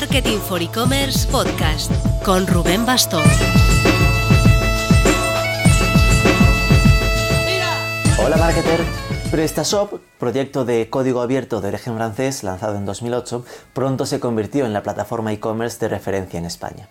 Marketing for E-Commerce Podcast con Rubén Bastón. Hola marketer. PrestaShop, proyecto de código abierto de origen francés lanzado en 2008, pronto se convirtió en la plataforma e-commerce de referencia en España.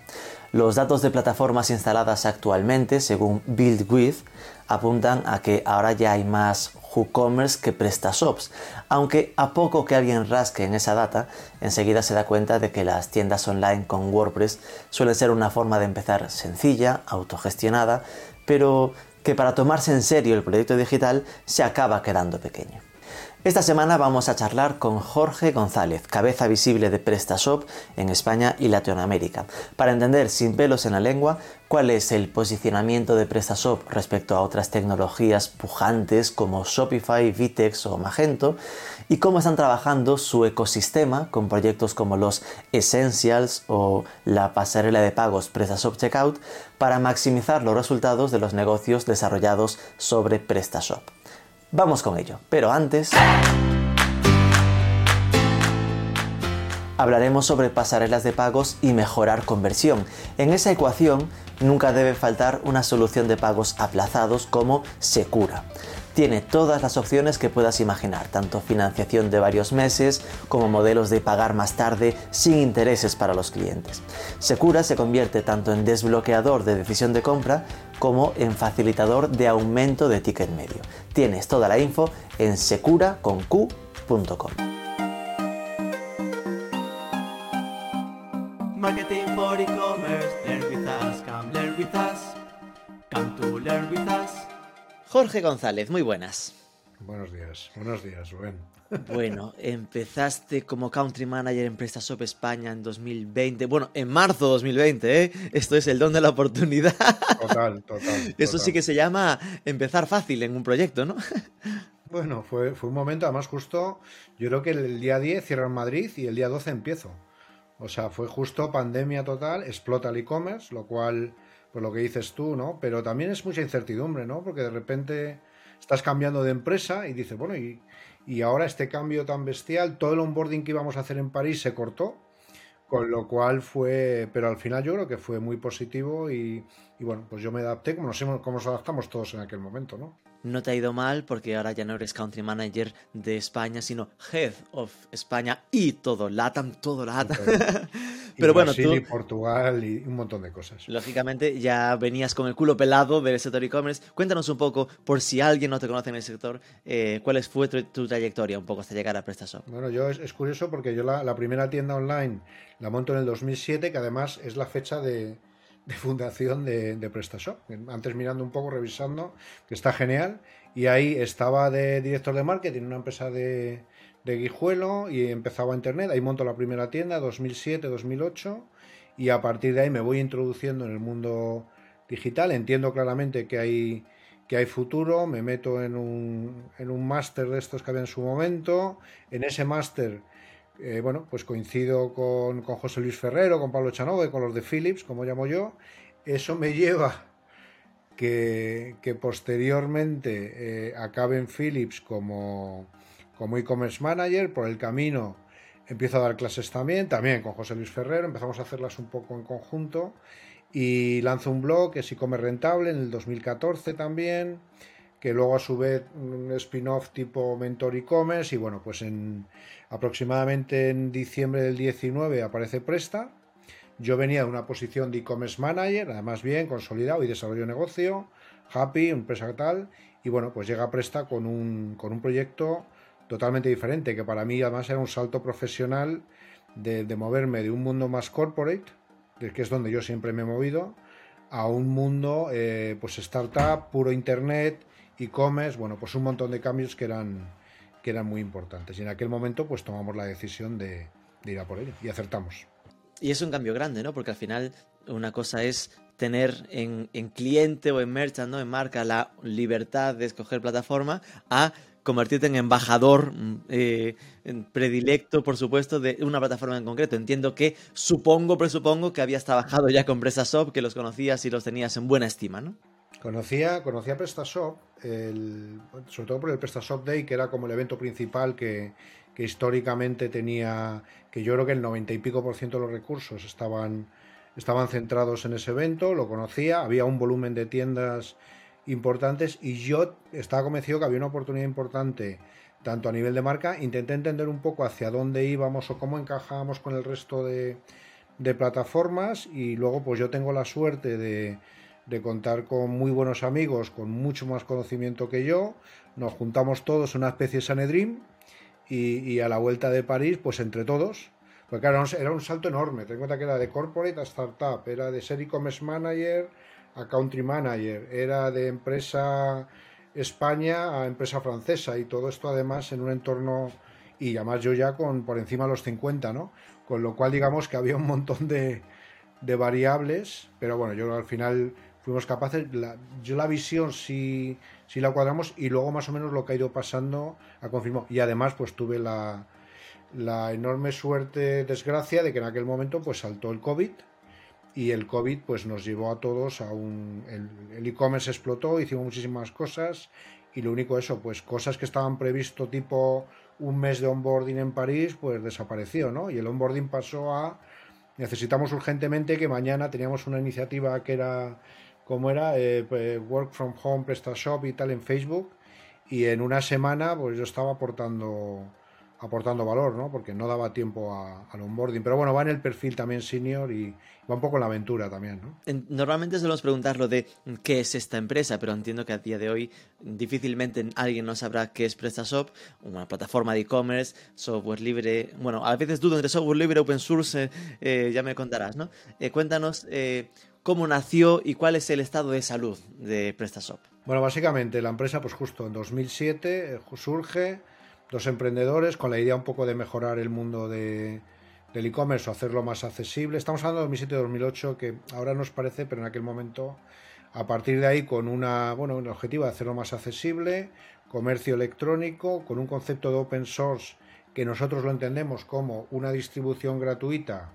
Los datos de plataformas instaladas actualmente, según BuildWith, apuntan a que ahora ya hay más WooCommerce que PrestaShops, aunque a poco que alguien rasque en esa data, enseguida se da cuenta de que las tiendas online con WordPress suelen ser una forma de empezar sencilla, autogestionada, pero que para tomarse en serio el proyecto digital se acaba quedando pequeño. Esta semana vamos a charlar con Jorge González, cabeza visible de PrestaShop en España y Latinoamérica, para entender sin pelos en la lengua cuál es el posicionamiento de PrestaShop respecto a otras tecnologías pujantes como Shopify, Vitex o Magento y cómo están trabajando su ecosistema con proyectos como los Essentials o la pasarela de pagos PrestaShop Checkout para maximizar los resultados de los negocios desarrollados sobre PrestaShop. Vamos con ello, pero antes... Hablaremos sobre pasarelas de pagos y mejorar conversión. En esa ecuación nunca debe faltar una solución de pagos aplazados como Secura. Tiene todas las opciones que puedas imaginar, tanto financiación de varios meses como modelos de pagar más tarde sin intereses para los clientes. Secura se convierte tanto en desbloqueador de decisión de compra como en facilitador de aumento de ticket medio. Tienes toda la info en learn with. Jorge González, muy buenas. Buenos días, buenos días, Rubén. Bueno, empezaste como country manager en PrestaShop España en 2020. Bueno, en marzo de 2020, ¿eh? Esto es el don de la oportunidad. Total, total. Eso sí que se llama empezar fácil en un proyecto, ¿no? Bueno, fue, fue un momento, además justo, yo creo que el día 10 cierra en Madrid y el día 12 empiezo. O sea, fue justo pandemia total, explota el e-commerce, lo cual, pues lo que dices tú, ¿no? Pero también es mucha incertidumbre, ¿no? Porque de repente estás cambiando de empresa y dices, bueno, y, y ahora este cambio tan bestial, todo el onboarding que íbamos a hacer en París se cortó, con lo cual fue, pero al final yo creo que fue muy positivo y, y bueno, pues yo me adapté como nos, como nos adaptamos todos en aquel momento, ¿no? No te ha ido mal porque ahora ya no eres country manager de España, sino head of España y todo, LATAM, todo LATAM. Pero bueno, Brasil tú, y Portugal y un montón de cosas. lógicamente, ya venías con el culo pelado del sector e-commerce. Cuéntanos un poco, por si alguien no te conoce en el sector, eh, cuál fue tu, tu trayectoria un poco hasta llegar a PrestaShop. Bueno, yo es, es curioso porque yo la, la primera tienda online la monto en el 2007, que además es la fecha de, de fundación de, de PrestaShop. Antes mirando un poco, revisando, que está genial. Y ahí estaba de director de marketing una empresa de, de Guijuelo y empezaba Internet. Ahí monto la primera tienda, 2007-2008. Y a partir de ahí me voy introduciendo en el mundo digital. Entiendo claramente que hay, que hay futuro. Me meto en un, en un máster de estos que había en su momento. En ese máster, eh, bueno, pues coincido con, con José Luis Ferrero, con Pablo Chanove, con los de Philips, como llamo yo. Eso me lleva que, que posteriormente eh, acabe en Philips como, como e-commerce manager. Por el camino empiezo a dar clases también, también con José Luis Ferrero. Empezamos a hacerlas un poco en conjunto. Y lanzo un blog que es e-commerce rentable en el 2014 también, que luego a su vez un spin-off tipo Mentor e-commerce. Y bueno, pues en aproximadamente en diciembre del 19 aparece Presta. Yo venía de una posición de e-commerce manager, además bien, consolidado y desarrollo de negocio, happy, empresa tal, y bueno, pues llega Presta con un, con un proyecto totalmente diferente, que para mí además era un salto profesional de, de moverme de un mundo más corporate, que es donde yo siempre me he movido, a un mundo eh, pues startup, puro internet, e-commerce, bueno, pues un montón de cambios que eran, que eran muy importantes. Y en aquel momento pues tomamos la decisión de, de ir a por ello y acertamos. Y es un cambio grande, ¿no? Porque al final una cosa es tener en, en cliente o en merchant, ¿no? En marca, la libertad de escoger plataforma a convertirte en embajador mm, eh, predilecto, por supuesto, de una plataforma en concreto. Entiendo que, supongo, presupongo que habías trabajado ya con PrestaShop, que los conocías y los tenías en buena estima, ¿no? Conocía, conocía PrestaShop, el, sobre todo por el PrestaShop Day, que era como el evento principal que, que históricamente tenía, que yo creo que el 90 y pico por ciento de los recursos estaban, estaban centrados en ese evento, lo conocía, había un volumen de tiendas importantes y yo estaba convencido que había una oportunidad importante tanto a nivel de marca, intenté entender un poco hacia dónde íbamos o cómo encajábamos con el resto de, de plataformas y luego pues yo tengo la suerte de, de contar con muy buenos amigos, con mucho más conocimiento que yo, nos juntamos todos una especie de Sanedrim y, a la vuelta de París, pues entre todos, porque claro, era un salto enorme, ten en cuenta que era de corporate a startup, era de ser e-commerce manager a country manager, era de empresa España a empresa francesa y todo esto además en un entorno y además yo ya con por encima de los 50, ¿no? Con lo cual digamos que había un montón de, de variables, pero bueno, yo al final fuimos capaces, la, yo la visión sí, sí, la cuadramos y luego más o menos lo que ha ido pasando ha confirmado. Y además pues tuve la, la enorme suerte, desgracia, de que en aquel momento pues saltó el COVID y el COVID pues nos llevó a todos a un... El e-commerce explotó, hicimos muchísimas cosas y lo único eso, pues cosas que estaban previsto tipo un mes de onboarding en París, pues desapareció, ¿no? Y el onboarding pasó a necesitamos urgentemente que mañana teníamos una iniciativa que era como era eh, pues, Work from Home, PrestaShop y tal en Facebook y en una semana pues yo estaba aportando aportando valor, ¿no? Porque no daba tiempo a, al onboarding. Pero bueno, va en el perfil también senior y va un poco en la aventura también, ¿no? Normalmente solemos preguntar lo de qué es esta empresa, pero entiendo que a día de hoy difícilmente alguien no sabrá qué es PrestaShop, una plataforma de e-commerce, software libre. Bueno, a veces dudo entre software libre, open source, eh, ya me contarás, ¿no? Eh, cuéntanos eh, cómo nació y cuál es el estado de salud de PrestaShop. Bueno, básicamente la empresa, pues justo en 2007 surge dos emprendedores con la idea un poco de mejorar el mundo de, del e-commerce o hacerlo más accesible. Estamos hablando de 2007-2008, que ahora nos parece, pero en aquel momento, a partir de ahí, con una, bueno, un objetivo de hacerlo más accesible, comercio electrónico, con un concepto de open source que nosotros lo entendemos como una distribución gratuita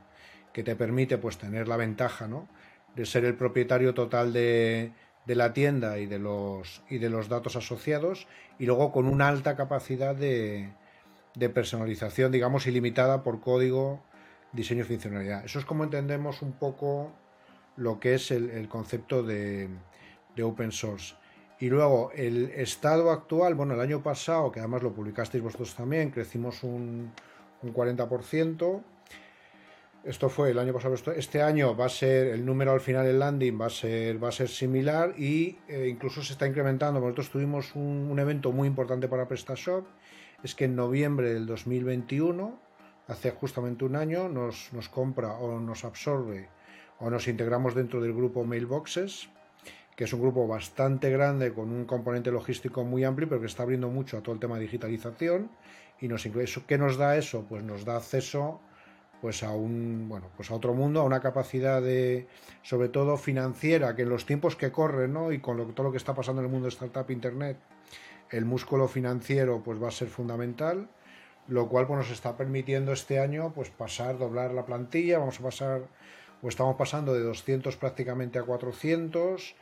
que te permite pues tener la ventaja ¿no? de ser el propietario total de, de la tienda y de los, y de los datos asociados y luego con una alta capacidad de, de personalización, digamos, ilimitada por código, diseño y funcionalidad. Eso es como entendemos un poco lo que es el, el concepto de, de, open source. Y luego el estado actual, bueno, el año pasado, que además lo publicasteis vosotros también, crecimos un, un 40%. Esto fue el año pasado. Este año va a ser el número al final del landing va a ser, va a ser similar y eh, incluso se está incrementando. Nosotros tuvimos un, evento muy importante para PrestaShop. Es que en noviembre del 2021, hace justamente un año, nos, nos compra o nos absorbe o nos integramos dentro del grupo Mailboxes, que es un grupo bastante grande con un componente logístico muy amplio, pero que está abriendo mucho a todo el tema de digitalización. Y nos. ¿Qué nos da eso? Pues nos da acceso pues a un bueno pues a otro mundo a una capacidad de sobre todo financiera que en los tiempos que corren ¿no? y con lo, todo lo que está pasando en el mundo de startup internet el músculo financiero pues va a ser fundamental lo cual pues nos está permitiendo este año pues pasar doblar la plantilla vamos a pasar o estamos pasando de 200 prácticamente a 400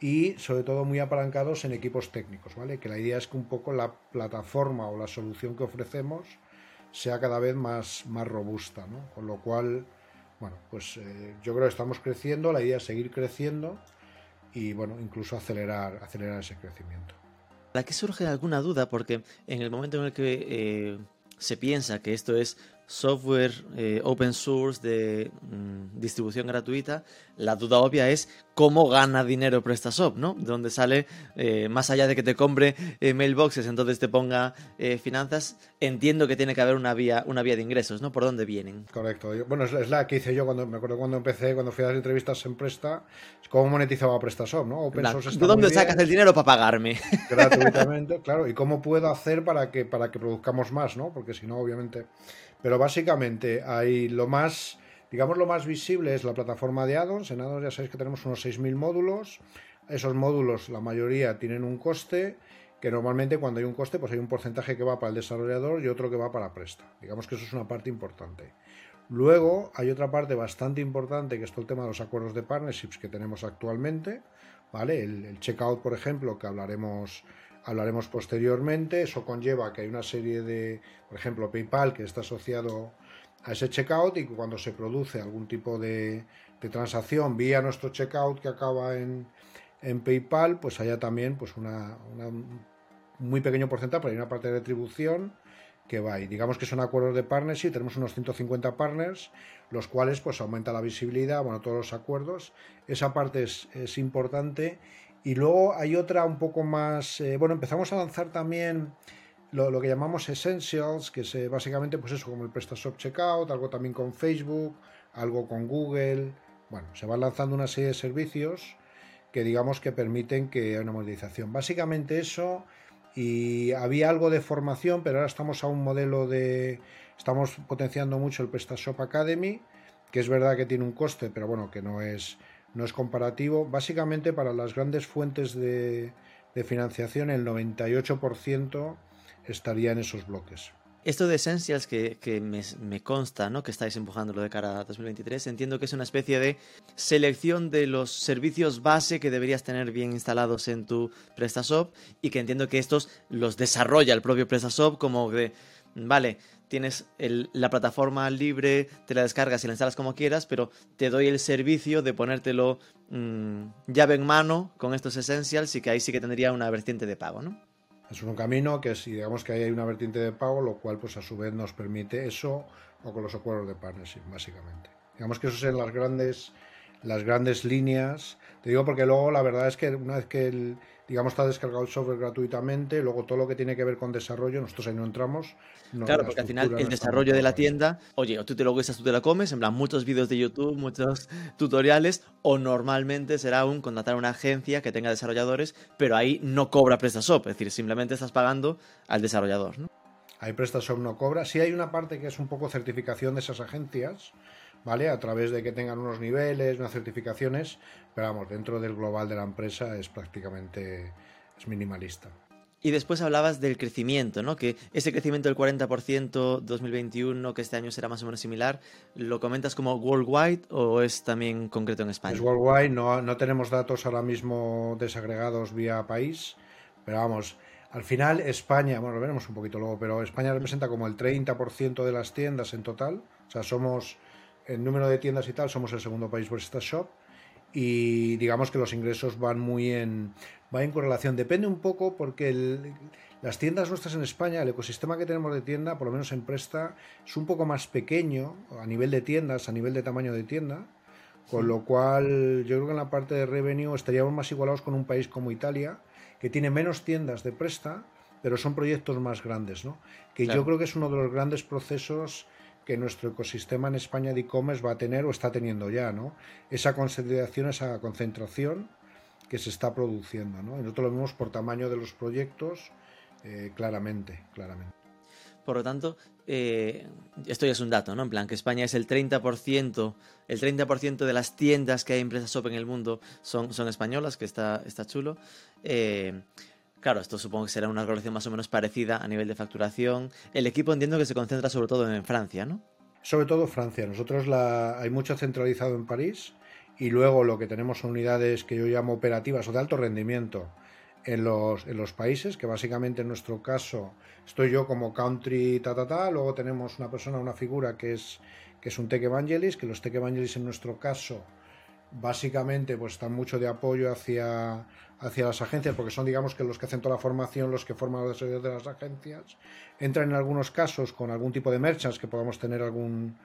y sobre todo muy apalancados en equipos técnicos vale que la idea es que un poco la plataforma o la solución que ofrecemos sea cada vez más, más robusta. Con lo cual, bueno, pues eh, yo creo que estamos creciendo, la idea es seguir creciendo y, bueno, incluso acelerar, acelerar ese crecimiento. Aquí surge alguna duda porque en el momento en el que eh, se piensa que esto es software eh, open source de mm, distribución gratuita, la duda obvia es cómo gana dinero PrestaShop, ¿no? Donde sale, eh, más allá de que te compre eh, mailboxes, entonces te ponga finanzas, entiendo que tiene que haber una vía, una vía de ingresos, ¿no? ¿Por dónde vienen? Correcto. Bueno, es la que hice yo cuando, me acuerdo cuando empecé, cuando fui a las entrevistas en Presta, cómo monetizaba PrestaShop, ¿no? Open la, source ¿De dónde sacas bien, el dinero para pagarme? Gratuitamente, claro. ¿Y cómo puedo hacer para que, para que produzcamos más, ¿no? Porque si no, obviamente pero básicamente hay lo más, digamos lo más visible es la plataforma de addons. En addons ya sabéis que tenemos unos 6.000 módulos. Esos módulos, la mayoría tienen un coste, que normalmente cuando hay un coste, pues hay un porcentaje que va para el desarrollador y otro que va para Presta. Digamos que eso es una parte importante. Luego hay otra parte bastante importante, que es todo el tema de los acuerdos de partnerships que tenemos actualmente. ¿vale? El, el checkout, por ejemplo, que hablaremos hablaremos posteriormente. Eso conlleva que hay una serie de, por ejemplo, PayPal, que está asociado a ese checkout y cuando se produce algún tipo de, transacción vía nuestro checkout que acaba en, en PayPal, pues haya también pues una, muy pequeño porcentaje, pero hay una parte de retribución que va y digamos que son acuerdos de partnership, tenemos unos 150 partners, los cuales pues aumenta la visibilidad, bueno, todos los acuerdos, esa parte es, es importante y luego hay otra un poco más, eh, bueno, empezamos a lanzar también lo, que llamamos Essentials, que es eh, básicamente pues eso, como el PrestaShop Checkout, algo también con Facebook, algo con Google, bueno, se van lanzando una serie de servicios que digamos que permiten que haya una monetización. Básicamente eso, y había algo de formación, pero ahora estamos a un modelo de, estamos potenciando mucho el PrestaShop Academy, que es verdad que tiene un coste, pero bueno, que no es no es comparativo. Básicamente para las grandes fuentes de, financiación el 98% estaría en esos bloques. Esto de Essentials que, me, consta, ¿no? Que estáis empujándolo de cara a 2023, entiendo que es una especie de selección de los servicios base que deberías tener bien instalados en tu PrestaShop y que entiendo que estos los desarrolla el propio PrestaShop como de, vale, tienes la plataforma libre, te la descargas y la instalas como quieras, pero te doy el servicio de ponértelo mm, llave en mano con estos essentials y que ahí sí que tendría una vertiente de pago, ¿no? Es un camino que si digamos que ahí hay una vertiente de pago, lo cual pues a su vez nos permite eso o con los acuerdos de partnership, básicamente. Digamos que eso son las grandes, las grandes líneas. Te digo porque luego la verdad es que una vez que el, digamos, está descargado el software gratuitamente, luego todo lo que tiene que ver con desarrollo, nosotros ahí no entramos. claro, porque al final el desarrollo de la tienda, oye, o tú te lo guisas, tú te lo comes, en plan, muchos vídeos de YouTube, muchos tutoriales, o normalmente será un contratar a una agencia que tenga desarrolladores, pero ahí no cobra PrestaShop, es decir, simplemente estás pagando al desarrollador, ¿no? Ahí PrestaShop no cobra. Sí hay una parte que es un poco certificación de esas agencias, ¿vale? A través de que tengan unos niveles, unas certificaciones, pero vamos, dentro del global de la empresa es prácticamente es minimalista. Y después hablabas del crecimiento, ¿no? Que ese crecimiento del 40% 2021, que este año será más o menos similar, ¿lo comentas como worldwide o es también concreto en España? Es worldwide, no, no tenemos datos ahora mismo desagregados vía país, pero vamos, al final España, bueno, lo veremos un poquito luego, pero España representa como el 30% de las tiendas en total, o sea, somos en número de tiendas y tal, somos el segundo país por esta shop y digamos que los ingresos van muy en, va en correlación. Depende un poco porque las tiendas nuestras en España, el ecosistema que tenemos de tienda, por lo menos en Presta, es un poco más pequeño a nivel de tiendas, a nivel de tamaño de tienda. Con lo cual, yo creo que en la parte de revenue estaríamos más igualados con un país como Italia, que tiene menos tiendas de presta, pero son proyectos más grandes, ¿no? Que yo creo que es uno de los grandes procesos que nuestro ecosistema en España de e-commerce va a tener o está teniendo ya, ¿no? Esa consolidación, esa concentración que se está produciendo, ¿no? Nosotros lo vemos por tamaño de los proyectos, eh, claramente, claramente. Por lo tanto, eh, esto ya es un dato, ¿no? En plan, que España es el 30%, el 30% de las tiendas que hay en shop en el mundo son, son españolas, que está, está chulo. Eh, Claro, esto supongo que será una relación más o menos parecida a nivel de facturación. El equipo entiendo que se concentra sobre todo en Francia, ¿no? Sobre todo Francia. Nosotros la... hay mucho centralizado en París y luego lo que tenemos son unidades que yo llamo operativas o de alto rendimiento en los, en los países, que básicamente en nuestro caso estoy yo como country ta ta ta, luego tenemos una persona, una figura que es, que es un tech evangelist, que los tech evangelists en nuestro caso básicamente pues están mucho de apoyo hacia, hacia las agencias, porque son digamos que los que hacen toda la formación, los que forman los desarrollos de las agencias, entran en algunos casos con algún tipo de merchants que podamos tener algún,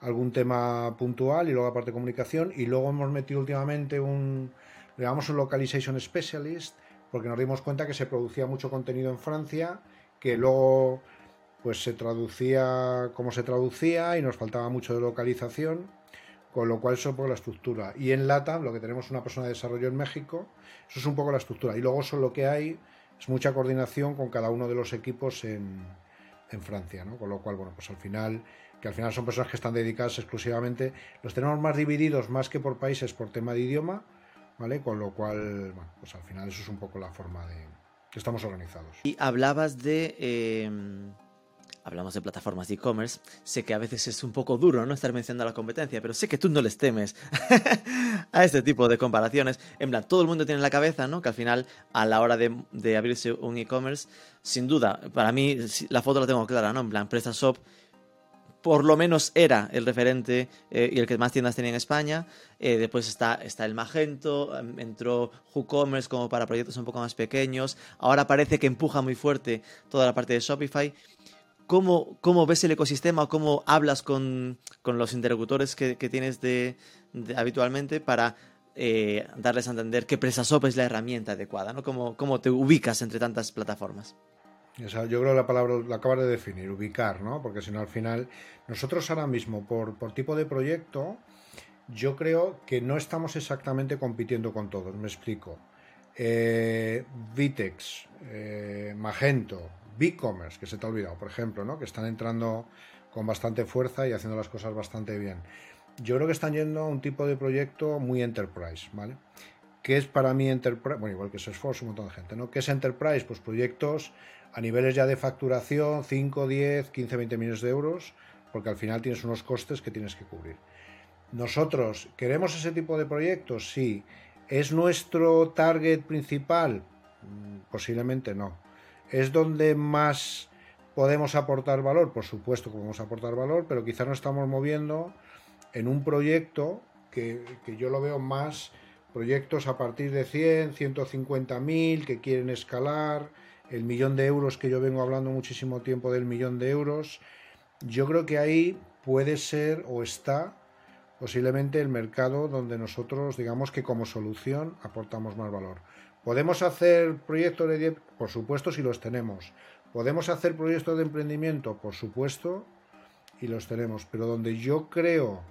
algún tema puntual y luego aparte comunicación. Y luego hemos metido últimamente un, digamos un localization specialist porque nos dimos cuenta que se producía mucho contenido en Francia que luego pues se traducía como se traducía y nos faltaba mucho de localización con lo cual eso es un poco la estructura. Y en LATAM, lo que tenemos una persona de desarrollo en México, eso es un poco la estructura. Y luego eso lo que hay es mucha coordinación con cada uno de los equipos en, en Francia, ¿no? Con lo cual, bueno, pues al final, que al final son personas que están dedicadas exclusivamente, los tenemos más divididos más que por países por tema de idioma, ¿vale? Con lo cual, bueno, pues al final eso es un poco la forma de que estamos organizados. Y hablabas de... Eh hablamos de plataformas de e-commerce, sé que a veces es un poco duro no estar mencionando la competencia, pero sé que tú no les temes a este tipo de comparaciones. En plan, todo el mundo tiene en la cabeza, ¿no? Que al final, a la hora de, abrirse un e-commerce, sin duda, para mí la foto la tengo clara, ¿no? En plan, PrestaShop por lo menos era el referente eh, y el que más tiendas tenía en España. Eh, después está, está el Magento, em, entró WooCommerce como para proyectos un poco más pequeños. Ahora parece que empuja muy fuerte toda la parte de Shopify. ¿Cómo, cómo ves el ecosistema? ¿Cómo hablas con, los interlocutores que, tienes de, habitualmente para eh, darles a entender que PrestaShop es la herramienta adecuada? ¿no? ¿Cómo, ¿Cómo te ubicas entre tantas plataformas? yo creo que la palabra la acabas de definir, ubicar, ¿no? Porque si no, al final, nosotros ahora mismo, por, tipo de proyecto, yo creo que no estamos exactamente compitiendo con todos. Me explico. Eh, Vitex, eh, Magento, BigCommerce, que se te ha olvidado, por ejemplo, ¿no? Que están entrando con bastante fuerza y haciendo las cosas bastante bien. Yo creo que están yendo a un tipo de proyecto muy enterprise, ¿vale? ¿Qué es para mí enterprise? Bueno, igual que Salesforce, un montón de gente, ¿no? ¿Qué es enterprise? Pues proyectos a niveles ya de facturación, 5, 10, 15, 20 millones de euros, porque al final tienes unos costes que tienes que cubrir. Nosotros, ¿queremos ese tipo de proyectos? Sí. ¿Es nuestro target principal? Mm, posiblemente no. ¿Es donde más podemos aportar valor? Por supuesto que podemos aportar valor, pero quizá nos estamos moviendo en un proyecto que, que yo lo veo más proyectos a partir de 100, 150 mil que quieren escalar, el millón de euros que yo vengo hablando muchísimo tiempo del millón de euros, yo creo que ahí puede ser o está posiblemente el mercado donde nosotros digamos que como solución aportamos más valor. ¿Podemos hacer proyectos de Por supuesto si los tenemos. ¿Podemos hacer proyectos de emprendimiento? Por supuesto y los tenemos. Pero donde yo creo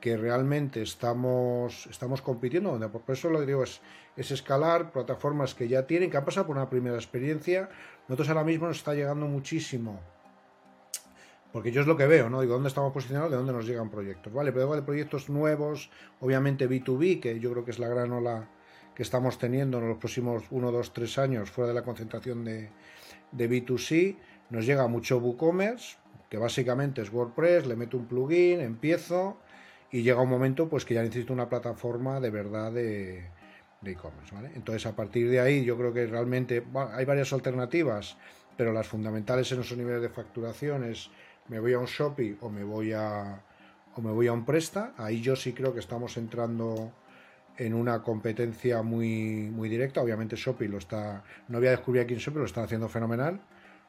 que realmente estamos, estamos compitiendo, donde por eso lo digo es, es escalar plataformas que ya tienen, que han pasado por una primera experiencia. Nosotros ahora mismo nos está llegando muchísimo, porque yo es lo que veo, ¿no? Digo, ¿dónde estamos posicionados? ¿De dónde nos llegan proyectos? Vale, pero de proyectos nuevos, obviamente B2B, que yo creo que es la gran ola que estamos teniendo en los próximos 1, 2, 3 años, fuera de la concentración de, de B2C, nos llega mucho WooCommerce, que básicamente es WordPress, le meto un plugin, empiezo y llega un momento pues que ya necesito una plataforma de verdad de e-commerce. ¿vale? Entonces a partir de ahí yo creo que realmente hay varias alternativas, pero las fundamentales en esos niveles de facturación es me voy a un Shopee o me voy a o me voy a un Presta. Ahí yo sí creo que estamos entrando en una competencia muy, muy directa. Obviamente Shopee lo está, no voy a descubrir aquí en Shopee, lo están haciendo fenomenal,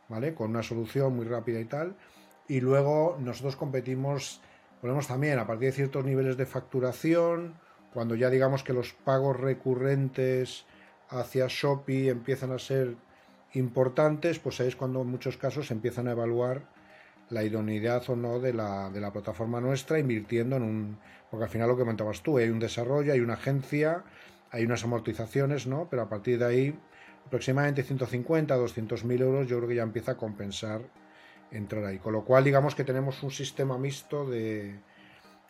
¿vale? Con una solución muy rápida y tal. Y luego nosotros competimos Ponemos también a partir de ciertos niveles de facturación, cuando ya digamos que los pagos recurrentes hacia Shopee empiezan a ser importantes, pues ahí es cuando en muchos casos empiezan a evaluar la idoneidad o no de la, de la plataforma nuestra, invirtiendo en un... Porque al final lo que comentabas tú, hay un desarrollo, hay una agencia, hay unas amortizaciones, ¿no? Pero a partir de ahí, aproximadamente 150, 200 mil euros, yo creo que ya empieza a compensar entrar ahí. Con lo cual, digamos que tenemos un sistema mixto de,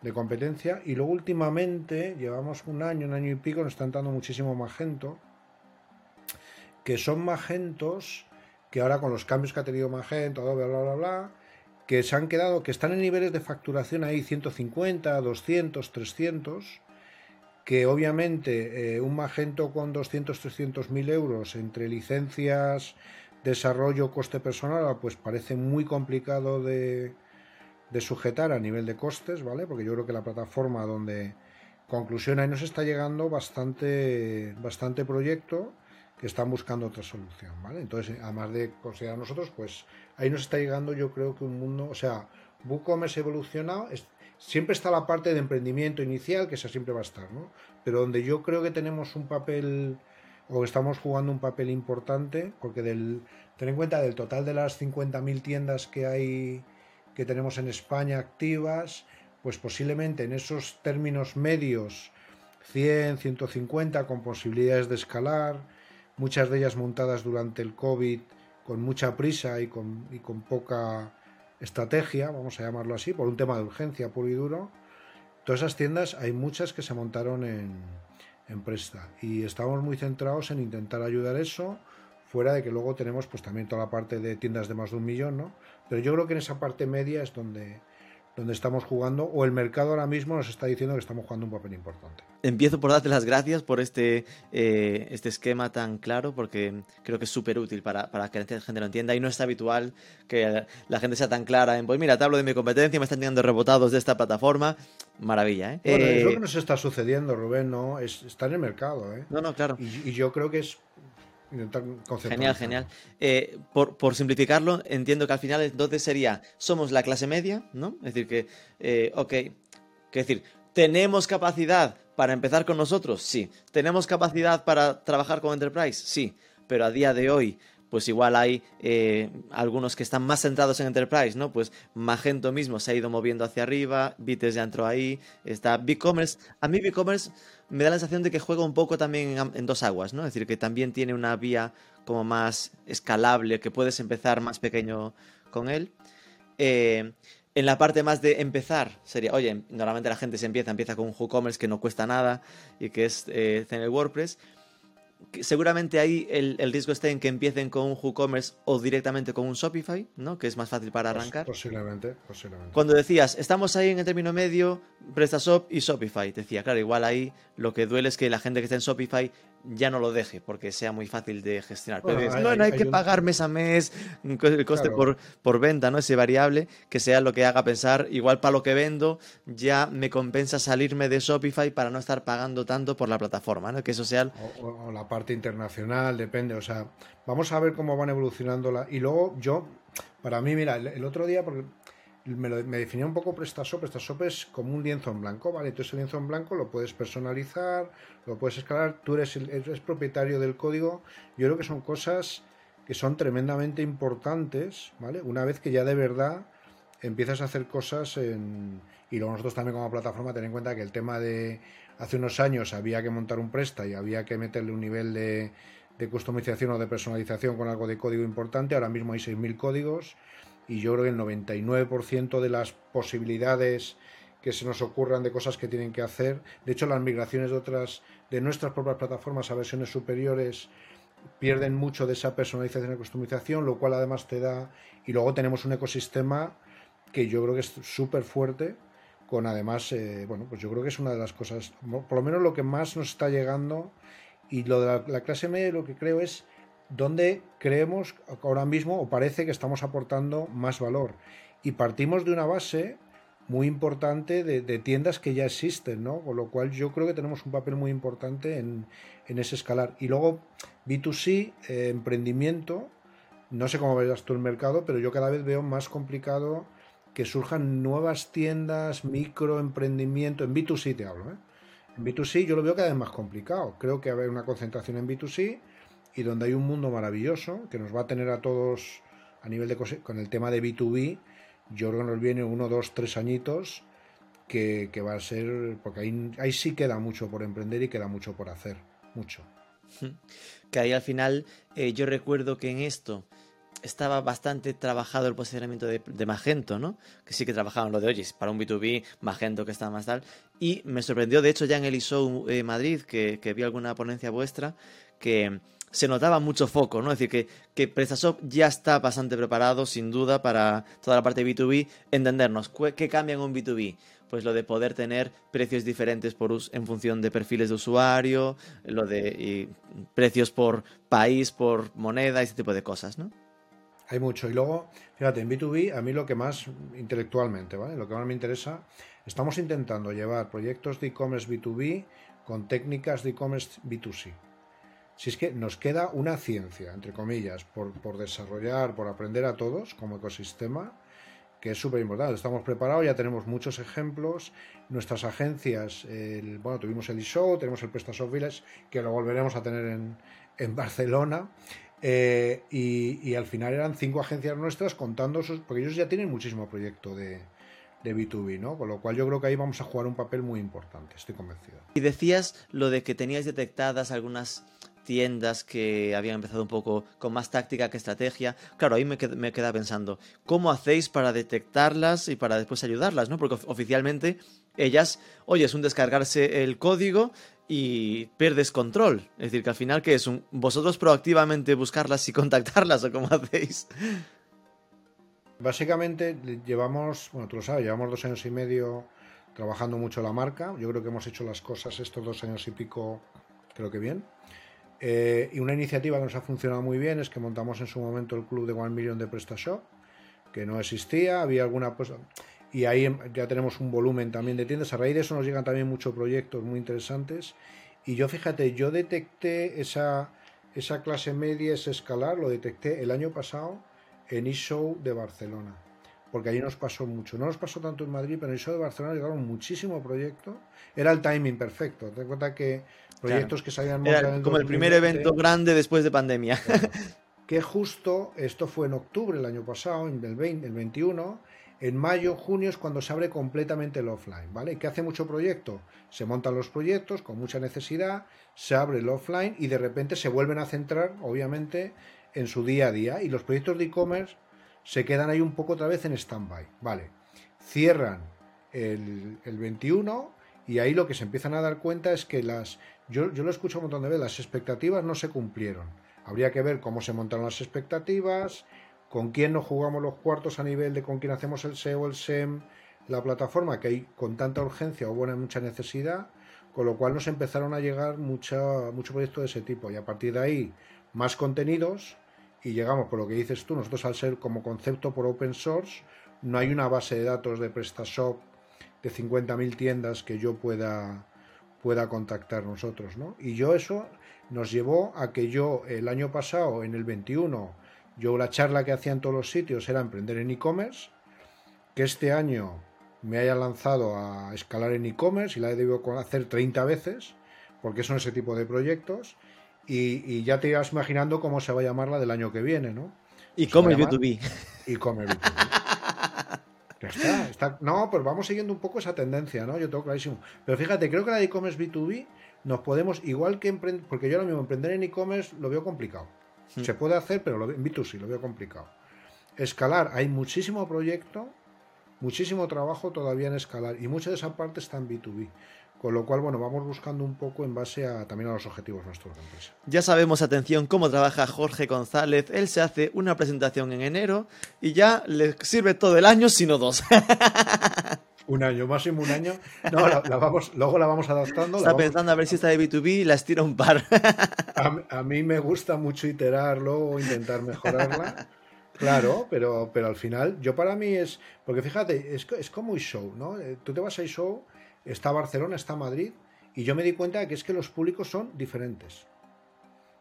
de competencia. Y luego, últimamente, llevamos un año, un año y pico, nos está entrando muchísimo Magento, que son Magentos que ahora con los cambios que ha tenido Magento, bla, bla, bla, bla, que se han quedado, que están en niveles de facturación ahí 150, 200, 300, que obviamente eh, un Magento con 200, 300 mil euros entre licencias, desarrollo coste personal, pues parece muy complicado de, sujetar a nivel de costes, ¿vale? Porque yo creo que la plataforma donde conclusión ahí nos está llegando bastante, bastante proyecto que están buscando otra solución, ¿vale? Entonces, además de considerar nosotros, pues ahí nos está llegando yo creo que un mundo, o sea, WooCommerce evolucionado, siempre está la parte de emprendimiento inicial, que esa siempre va a estar, ¿no? Pero donde yo creo que tenemos un papel o estamos jugando un papel importante, porque del, ten en cuenta del total de las 50.000 tiendas que hay que tenemos en España activas, pues posiblemente en esos términos medios 100, 150 con posibilidades de escalar, muchas de ellas montadas durante el COVID con mucha prisa y con, y con poca estrategia, vamos a llamarlo así, por un tema de urgencia puro y duro. Todas esas tiendas hay muchas que se montaron en, empresa Y estamos muy centrados en intentar ayudar eso, fuera de que luego tenemos pues también toda la parte de tiendas de más de un millón, ¿no? Pero yo creo que en esa parte media es donde, donde estamos jugando, o el mercado ahora mismo nos está diciendo que estamos jugando un papel importante. Empiezo por darte las gracias por este, eh, este esquema tan claro, porque creo que es súper útil para, para, que la gente lo entienda y no es habitual que la gente sea tan clara en, pues mira, te hablo de mi competencia, me están teniendo rebotados de esta plataforma. Maravilla, ¿eh? Bueno, eh... es lo que nos está sucediendo, Rubén, ¿no? Es, está en el mercado, ¿eh? No, no, claro. Y, y yo creo que es Genial, genial. Eh, por, por, simplificarlo, entiendo que al final entonces sería, somos la clase media, ¿no? Es decir, que, eh, ok, que decir, ¿tenemos capacidad para empezar con nosotros? Sí. ¿Tenemos capacidad para trabajar con Enterprise? Sí. Pero a día de hoy, pues igual hay eh, algunos que están más centrados en Enterprise, ¿no? Pues Magento mismo se ha ido moviendo hacia arriba, Bites ya entró ahí, está BigCommerce. A mí BigCommerce me da la sensación de que juega un poco también en, dos aguas, ¿no? Es decir, que también tiene una vía como más escalable, que puedes empezar más pequeño con él. Eh, en la parte más de empezar, sería, oye, normalmente la gente se empieza, empieza con un WooCommerce que no cuesta nada y que es eh, en el WordPress seguramente ahí el, el, riesgo está en que empiecen con un WooCommerce o directamente con un Shopify, ¿no? Que es más fácil para arrancar. Posiblemente, posiblemente. Cuando decías, estamos ahí en el término medio, PrestaShop y Shopify, decía, claro, igual ahí lo que duele es que la gente que está en Shopify ya no lo deje porque sea muy fácil de gestionar. Bueno, Pero hay, no, no hay, hay que un... pagar mes a mes el coste claro. por, por venta, ¿no? Ese variable que sea lo que haga pensar, igual para lo que vendo, ya me compensa salirme de Shopify para no estar pagando tanto por la plataforma, ¿no? Que eso sea... O, o la parte internacional, depende, o sea, vamos a ver cómo van evolucionando la... Y luego yo, para mí, mira, el, el otro día, porque me, lo, me, definía un poco PrestaShop. PrestaShop es como un lienzo en blanco, ¿vale? Entonces el lienzo en blanco lo puedes personalizar, lo puedes escalar, tú eres, el, eres propietario del código. Yo creo que son cosas que son tremendamente importantes, ¿vale? Una vez que ya de verdad empiezas a hacer cosas en... Y luego nosotros también como plataforma, ten en cuenta que el tema de... Hace unos años había que montar un Presta y había que meterle un nivel de, de customización o de personalización con algo de código importante. Ahora mismo hay 6.000 códigos y yo creo que el 99% de las posibilidades que se nos ocurran de cosas que tienen que hacer, de hecho las migraciones de otras de nuestras propias plataformas a versiones superiores pierden mucho de esa personalización y customización, lo cual además te da y luego tenemos un ecosistema que yo creo que es súper fuerte con además, eh, bueno, pues yo creo que es una de las cosas, por lo menos lo que más nos está llegando y lo de la, la clase media lo que creo es donde creemos ahora mismo o parece que estamos aportando más valor. Y partimos de una base muy importante de, tiendas que ya existen, ¿no? Con lo cual yo creo que tenemos un papel muy importante en, en ese escalar. Y luego B2C, eh, emprendimiento, no sé cómo verás tú el mercado, pero yo cada vez veo más complicado que surjan nuevas tiendas, microemprendimiento, en B2C te hablo, ¿eh? En B2C yo lo veo cada vez más complicado. Creo que va a haber una concentración en B2C y donde hay un mundo maravilloso que nos va a tener a todos a nivel de con el tema de B2B, yo creo que nos viene uno, dos, tres añitos que, que va a ser, porque ahí, ahí sí queda mucho por emprender y queda mucho por hacer, mucho. Que ahí al final eh, yo recuerdo que en esto estaba bastante trabajado el posicionamiento de, Magento, ¿no? Que sí que trabajaban lo de, oye, para un B2B, Magento que está más tal. Y me sorprendió, de hecho, ya en el ISO eh, Madrid, que, que vi alguna ponencia vuestra, que se notaba mucho foco, ¿no? Es decir, que, que PrestaShop ya está bastante preparado, sin duda, para toda la parte de B2B. Entendernos, ¿qué cambia en un B2B? Pues lo de poder tener precios diferentes por en función de perfiles de usuario, lo de precios por país, por moneda, ese tipo de cosas, ¿no? Hay mucho. Y luego, fíjate, en B2B, a mí lo que más intelectualmente, ¿vale? Lo que más me interesa, estamos intentando llevar proyectos de e-commerce B2B con técnicas de e-commerce B2C. Si es que nos queda una ciencia, entre comillas, por, desarrollar, por aprender a todos como ecosistema, que es súper importante. Estamos preparados, ya tenemos muchos ejemplos. Nuestras agencias, bueno, tuvimos el eShow, tenemos el Village, que lo volveremos a tener en, Barcelona. Eh, y, y, al final eran cinco agencias nuestras contando sus, porque ellos ya tienen muchísimo proyecto de, de B2B, ¿no? Con lo cual yo creo que ahí vamos a jugar un papel muy importante, estoy convencido. Y decías lo de que teníais detectadas algunas tiendas que habían empezado un poco con más táctica que estrategia. Claro, ahí me, me queda pensando, ¿cómo hacéis para detectarlas y para después ayudarlas? ¿no? Porque oficialmente ellas, oye, es un descargarse el código y pierdes control. Es decir, que al final, ¿qué es? Un, ¿Vosotros proactivamente buscarlas y contactarlas o cómo hacéis? Básicamente llevamos, bueno, tú lo sabes, llevamos dos años y medio trabajando mucho la marca. Yo creo que hemos hecho las cosas estos dos años y pico, creo que bien. Eh, y una iniciativa que nos ha funcionado muy bien es que montamos en su momento el club de One Million de PrestaShop, que no existía, había alguna cosa. Y ahí ya tenemos un volumen también de tiendas. A raíz de eso nos llegan también muchos proyectos muy interesantes. Y yo, fíjate, yo detecté esa, esa clase media, ese escalar, lo detecté el año pasado en eShow de Barcelona porque allí nos pasó mucho. No nos pasó tanto en Madrid, pero en el de Barcelona llegaron muchísimo proyecto. Era el timing perfecto. Ten en cuenta que proyectos que se habían montado como el primer evento grande después de pandemia. que justo, esto fue en octubre el año pasado, en el, 20, el 21, en mayo, junio es cuando se abre completamente el offline, ¿vale? ¿Qué hace mucho proyecto? Se montan los proyectos con mucha necesidad, se abre el offline y de repente se vuelven a centrar, obviamente, en su día a día. Y los proyectos de e-commerce se quedan ahí un poco otra vez en stand-by. Vale, cierran el, 21 y ahí lo que se empiezan a dar cuenta es que las, yo, yo lo escucho un montón de veces, las expectativas no se cumplieron. Habría que ver cómo se montaron las expectativas, con quién nos jugamos los cuartos a nivel de con quién hacemos el SEO, el SEM, la plataforma, que hay con tanta urgencia o buena mucha necesidad, con lo cual nos empezaron a llegar mucha, mucho proyecto de ese tipo y a partir de ahí más contenidos y llegamos por lo que dices tú, nosotros al ser como concepto por open source, no hay una base de datos de PrestaShop de 50.000 tiendas que yo pueda, pueda contactar nosotros, ¿no? Y yo eso nos llevó a que yo el año pasado, en el 21, yo la charla que hacía en todos los sitios era emprender en e-commerce, que este año me haya lanzado a escalar en e-commerce y la he debido hacer 30 veces, porque son ese tipo de proyectos, y, ya te ibas imaginando cómo se va a llamar la del año que viene, ¿no? E-commerce B2B. E-commerce B2B. ya está, está, No, pues vamos siguiendo un poco esa tendencia, ¿no? Yo tengo clarísimo. Pero fíjate, creo que la de e-commerce B2B nos podemos, igual que emprender, porque yo ahora mismo emprender en e-commerce lo veo complicado. Hmm. Se puede hacer, pero lo, en B2C lo veo complicado. Escalar, hay muchísimo proyecto, muchísimo trabajo todavía en escalar y mucha de esa parte está en B2B. Con lo cual, bueno, vamos buscando un poco en base a también a los objetivos nuestros de empresa. Ya sabemos, atención, cómo trabaja Jorge González. Él se hace una presentación en enero y ya le sirve todo el año, sino dos. un año, máximo un año. No, la, vamos, luego la vamos adaptando. Está pensando a ver si está de B2B y la estira un par. a, mí me gusta mucho iterarlo o intentar mejorarla. Claro, pero, pero al final, yo para mí es. Porque fíjate, es, es como show, ¿no? Eh, tú te vas a show está Barcelona, está Madrid, y yo me di cuenta de que es que los públicos son diferentes.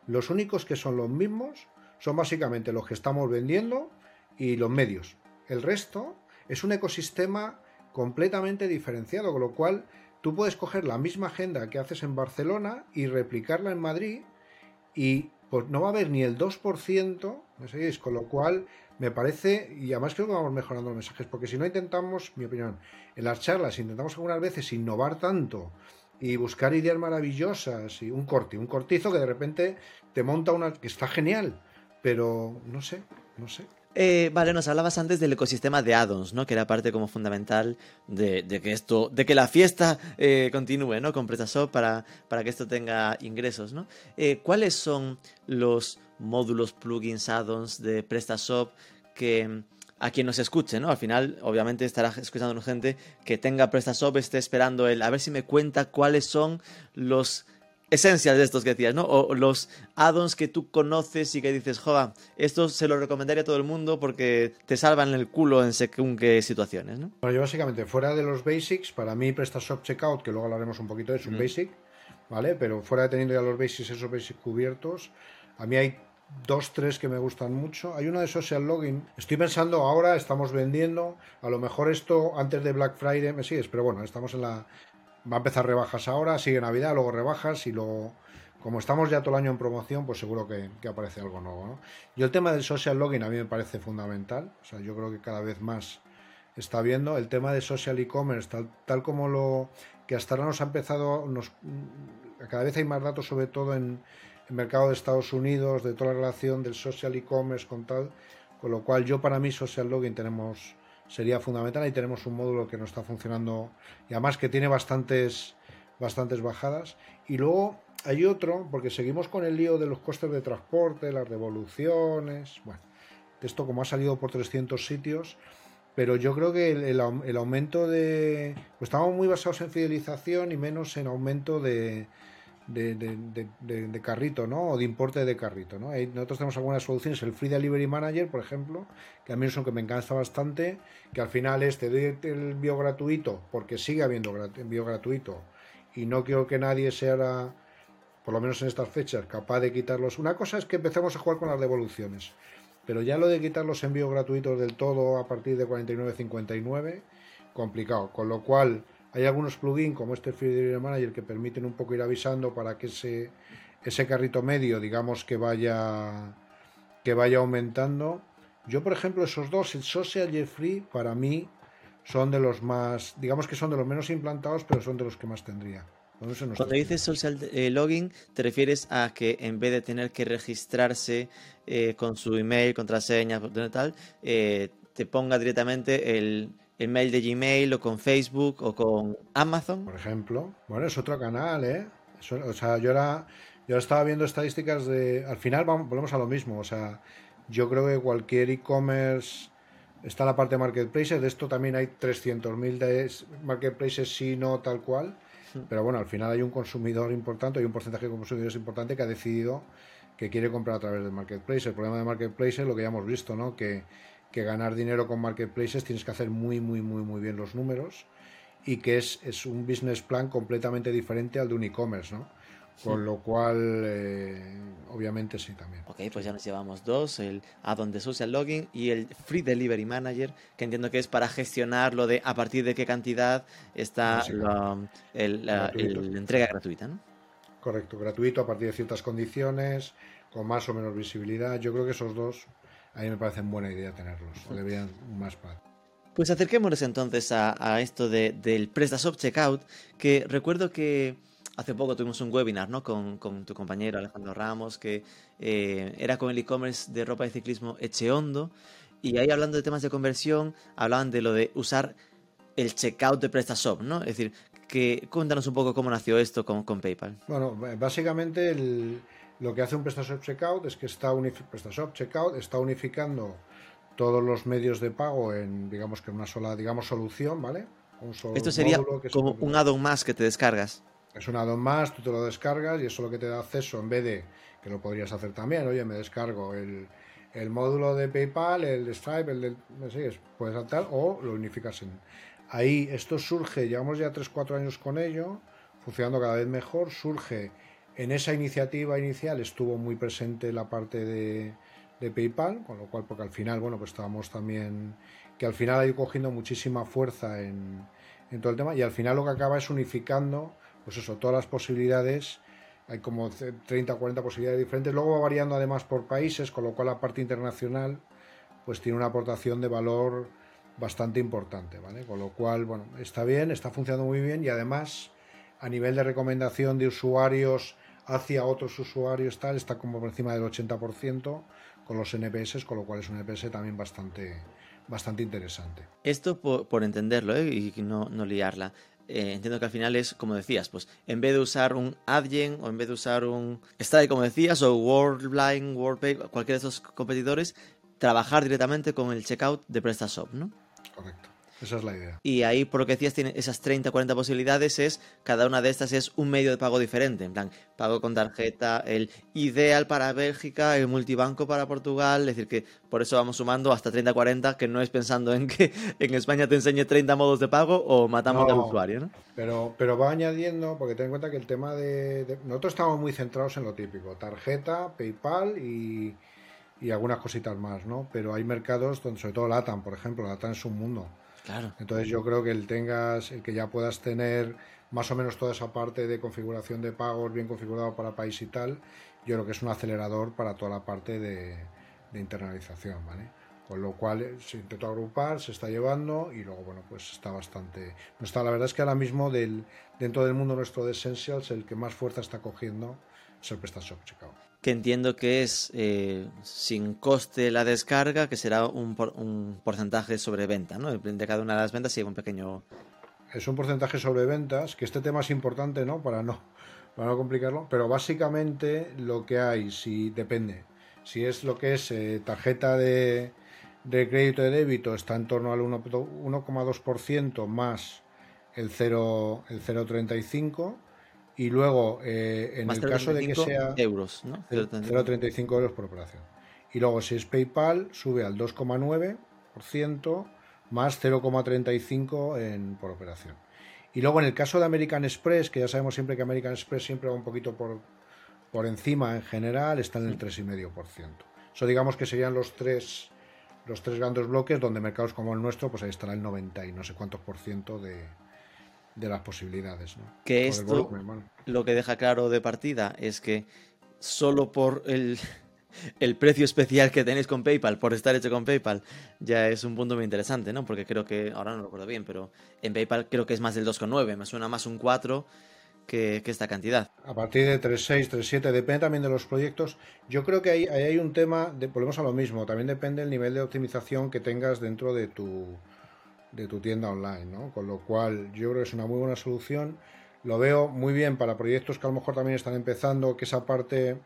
Los únicos que son los mismos son básicamente los que estamos vendiendo y los medios. El resto es un ecosistema completamente diferenciado, con lo cual tú puedes coger la misma agenda que haces en Barcelona y replicarla en Madrid y pues no va a haber ni el 2%, ¿me seguís? Con lo cual me parece, y además creo que vamos mejorando los mensajes, porque si no intentamos, mi opinión, en las charlas intentamos algunas veces innovar tanto y buscar ideas maravillosas y un corte, un cortizo que de repente te monta una que está genial, pero no sé, no sé. Eh, vale, nos hablabas antes del ecosistema de addons, ¿no? Que era parte como fundamental de, que esto, de que la fiesta eh, continúe, ¿no? Con PrestaShop para, para que esto tenga ingresos, ¿no? Eh, ¿Cuáles son los módulos, plugins, addons de PrestaShop que a quien nos escuche, ¿no? Al final, obviamente, estará escuchando gente que tenga PrestaShop, esté esperando el a ver si me cuenta cuáles son los esencias de estos que decías, ¿no? O los addons que tú conoces y que dices, joda, esto se lo recomendaría a todo el mundo porque te salvan el culo en según qué situaciones, ¿no? Bueno, yo básicamente, fuera de los basics, para mí PrestaShop Checkout, que luego hablaremos un poquito de es un basic, ¿vale? Pero fuera de teniendo ya los basics, esos basics cubiertos, a mí hay dos, tres que me gustan mucho. Hay uno de Social Login. Estoy pensando ahora, estamos vendiendo. A lo mejor esto antes de Black Friday me sigues, pero bueno, estamos en la. Va a empezar rebajas ahora, sigue Navidad, luego rebajas y luego. Como estamos ya todo el año en promoción, pues seguro que, aparece algo nuevo. ¿no? Y el tema del social login a mí me parece fundamental. O sea, yo creo que cada vez más está viendo. El tema de social e-commerce, tal, tal como lo que hasta ahora nos ha empezado, nos, cada vez hay más datos, sobre todo en, el mercado de Estados Unidos, de toda la relación del social e-commerce con tal, con lo cual yo para mí social login tenemos sería fundamental. Y tenemos un módulo que no está funcionando y además que tiene bastantes bastantes bajadas. Y luego hay otro porque seguimos con el lío de los costes de transporte, las devoluciones, bueno, esto como ha salido por 300 sitios, pero yo creo que el, el, el aumento de... Pues estamos muy basados en fidelización y menos en aumento de, de, carrito, ¿no? O de importe de carrito, ¿no? Nosotros tenemos algunas soluciones, el Free Delivery Manager, por ejemplo, que a mí es un que me encanta bastante, que al final es te doy el envío gratuito, porque sigue habiendo envío gratuito, y no quiero que nadie sea, por lo menos en estas fechas, capaz de quitarlos. Una cosa es que empecemos a jugar con las devoluciones, pero ya lo de quitar los envíos gratuitos del todo a partir de 49.59, complicado, con lo cual hay algunos plugins como este Free Delivery Manager que permiten un poco ir avisando para que ese, ese carrito medio, digamos, que vaya, que vaya aumentando. Yo, por ejemplo, esos dos, el Social y el Free, para mí son de los más, digamos que son de los menos implantados, pero son de los que más tendría. Cuando dices social eh, login, te refieres a que en vez de tener que registrarse eh, con su email, contraseña, tal, eh, te ponga directamente el, el mail de Gmail o con Facebook o con Amazon. Por ejemplo. Bueno, es otro canal, ¿eh? Eso, o sea, yo ahora, yo estaba viendo estadísticas de... Al final vamos, volvemos a lo mismo. O sea, yo creo que cualquier e-commerce... Está la parte de marketplaces, de esto también hay 300.000 de marketplaces, sí, no, tal cual. Pero bueno, al final hay un consumidor importante, hay un porcentaje de consumidores importante que ha decidido que quiere comprar a través del marketplace. El problema de marketplace es lo que ya hemos visto, ¿no? Que que ganar dinero con marketplaces tienes que hacer muy, muy, muy, muy bien los números y que es, es un business plan completamente diferente al de un e-commerce, ¿no? Con lo cual, eh, obviamente sí también. Ok, pues ya nos llevamos dos, el add-on de Social Login y el Free Delivery Manager, que entiendo que es para gestionar lo de a partir de qué cantidad está la, el, la, el, la entrega gratuita, ¿no? Correcto, gratuito a partir de ciertas condiciones, con más o menos visibilidad. Yo creo que esos dos a mí me parece buena idea tenerlos, deberían más para. Pues acerquémonos entonces a, a esto de, del PrestaShop Checkout, que recuerdo que hace poco tuvimos un webinar ¿no? con, con tu compañero Alejandro Ramos, que eh, era con el e-commerce de ropa de ciclismo Echeondo, y ahí hablando de temas de conversión, hablaban de lo de usar el checkout de PrestaShop, ¿no? Es decir, que cuéntanos un poco cómo nació esto con, con PayPal. Bueno, básicamente el, lo que hace un PrestaShop Checkout es que está, PrestaShop Checkout está unificando todos los medios de pago en, digamos que una sola, digamos, solución, ¿vale? Un solo Esto sería como un add-on más que te descargas. Es un add-on más, tú te lo descargas y eso es lo que te da acceso en vez de, que lo podrías hacer también, oye, me descargo el, el módulo de PayPal, el de Stripe, el de, sé, puedes saltar o lo unificas en... Ahí esto surge, llevamos ya 3-4 años con ello, funcionando cada vez mejor, surge en esa iniciativa inicial estuvo muy presente la parte de, PayPal, con lo cual, porque al final, bueno, pues estábamos también, que al final ha ido cogiendo muchísima fuerza en, en todo el tema y al final lo que acaba es unificando, pues eso, todas las posibilidades hay como 30 o 40 posibilidades diferentes. Luego va variando además por países, con lo cual la parte internacional pues tiene una aportación de valor bastante importante, ¿vale? Con lo cual, bueno, está bien, está funcionando muy bien y además a nivel de recomendación de usuarios hacia otros usuarios tal está como por encima del 80% con los NPS, con lo cual es un NPS también bastante, bastante interesante. Esto por, por entenderlo ¿eh? y no, no liarla. Eh, entiendo que al final es, como decías, pues en vez de usar un Adyen o en vez de usar un Stripe, como decías, o Worldline, WordPay, cualquiera de esos competidores, trabajar directamente con el checkout de PrestaShop, ¿no? Correcto. Esa es la idea. Y ahí, por lo que decías, tiene esas 30, 40 posibilidades, es cada una de estas es un medio de pago diferente. En plan, pago con tarjeta, el ideal para Bélgica, el multibanco para Portugal. Es decir, que por eso vamos sumando hasta 30, 40, que no es pensando en que en España te enseñe 30 modos de pago o matamos no, al usuario, ¿no? Pero, pero va añadiendo, porque ten en cuenta que el tema de, de... Nosotros estamos muy centrados en lo típico, tarjeta, PayPal y y algunas cositas más, ¿no? Pero hay mercados donde, sobre todo LATAM, por ejemplo, LATAM es un mundo. Claro. Entonces yo creo que el tengas, el que ya puedas tener más o menos toda esa parte de configuración de pagos bien configurado para país y tal, yo creo que es un acelerador para toda la parte de, internalización, ¿vale? Con lo cual eh, se intentó agrupar, se está llevando y luego, bueno, pues está bastante... No está, la verdad es que ahora mismo del, dentro del mundo nuestro de Essentials, el que más fuerza está cogiendo es el PrestaShop Checkout que entiendo que es eh, sin coste la descarga, que será un, por, un, porcentaje sobre venta, ¿no? De cada una de las ventas sigue un pequeño... Es un porcentaje sobre ventas, que este tema es importante, ¿no? Para no, para no complicarlo, pero básicamente lo que hay, si depende, Si es lo que es eh, tarjeta de, de crédito de débito, está en torno al 1 1,2% más el 0 el 0,35 y luego eh, en Más el caso de que 0,35 sea euros, ¿no? 0,35 euros por operación. Y luego si es PayPal sube al 2,9% más 0,35 en por operación. Y luego en el caso de American Express, que ya sabemos siempre que American Express siempre va un poquito por, por encima en general, está en el 3,5%. Eso digamos que serían los tres los tres grandes bloques donde mercados como el nuestro, pues ahí estará el 90 y no sé cuántos por ciento de, de las posibilidades. ¿no? Que el esto volumen, bueno. lo que deja claro de partida es que solo por el, el precio especial que tenéis con PayPal, por estar hecho con PayPal, ya es un punto muy interesante, ¿no? Porque creo que, ahora no lo recuerdo bien, pero en PayPal creo que es más del 2,9, me suena más un 4 que, que esta cantidad. A partir de 3.6, 3.7, depende también de los proyectos. Yo creo que ahí, ahí hay un tema, de, volvemos a lo mismo, también depende del nivel de optimización que tengas dentro de tu, de tu tienda online, ¿no? Con lo cual yo creo que es una muy buena solución. Lo veo muy bien para proyectos que a lo mejor también están empezando, que esa parte,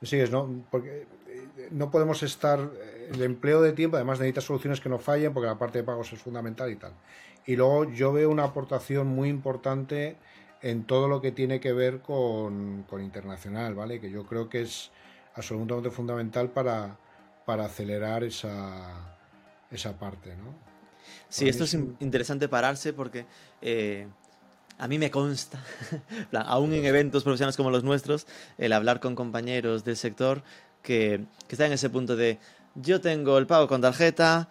¿me sigues, no? Porque eh, no podemos estar, eh, el empleo de tiempo, además necesita soluciones que no fallen, porque la parte de pagos es fundamental y tal. Y luego yo veo una aportación muy importante en todo lo que tiene que ver con, con internacional, ¿vale? Que yo creo que es absolutamente fundamental para, para acelerar esa, esa parte, ¿no? Sí, esto es interesante pararse porque eh, a mí me consta, aún en eventos profesionales como los nuestros, el hablar con compañeros del sector que, que están en ese punto de yo tengo el pago con tarjeta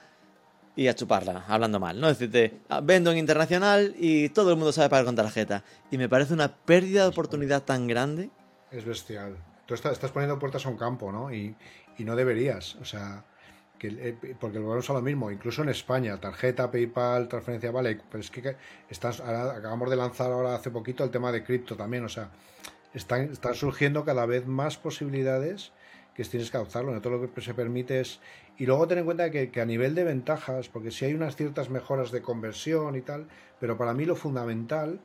y a chuparla, hablando mal, ¿no? Es decir, de, "Ah, vendo en internacional y todo el mundo sabe pagar con tarjeta. Y me parece una pérdida de oportunidad tan grande. Es bestial. Tú estás, estás poniendo puertas a un campo, ¿no? Y, y no deberías. O sea, que, eh, porque volvemos a lo mismo. Incluso en España, tarjeta, PayPal, transferencia, vale. Pero es que estás, ahora acabamos de lanzar ahora hace poquito el tema de cripto también. O sea, están, están surgiendo cada vez más posibilidades que tienes que adoptarlo. No todo lo que se permite es. Y luego ten en cuenta que, a nivel de ventajas, porque sí hay unas ciertas mejoras de conversión y tal, pero para mí lo fundamental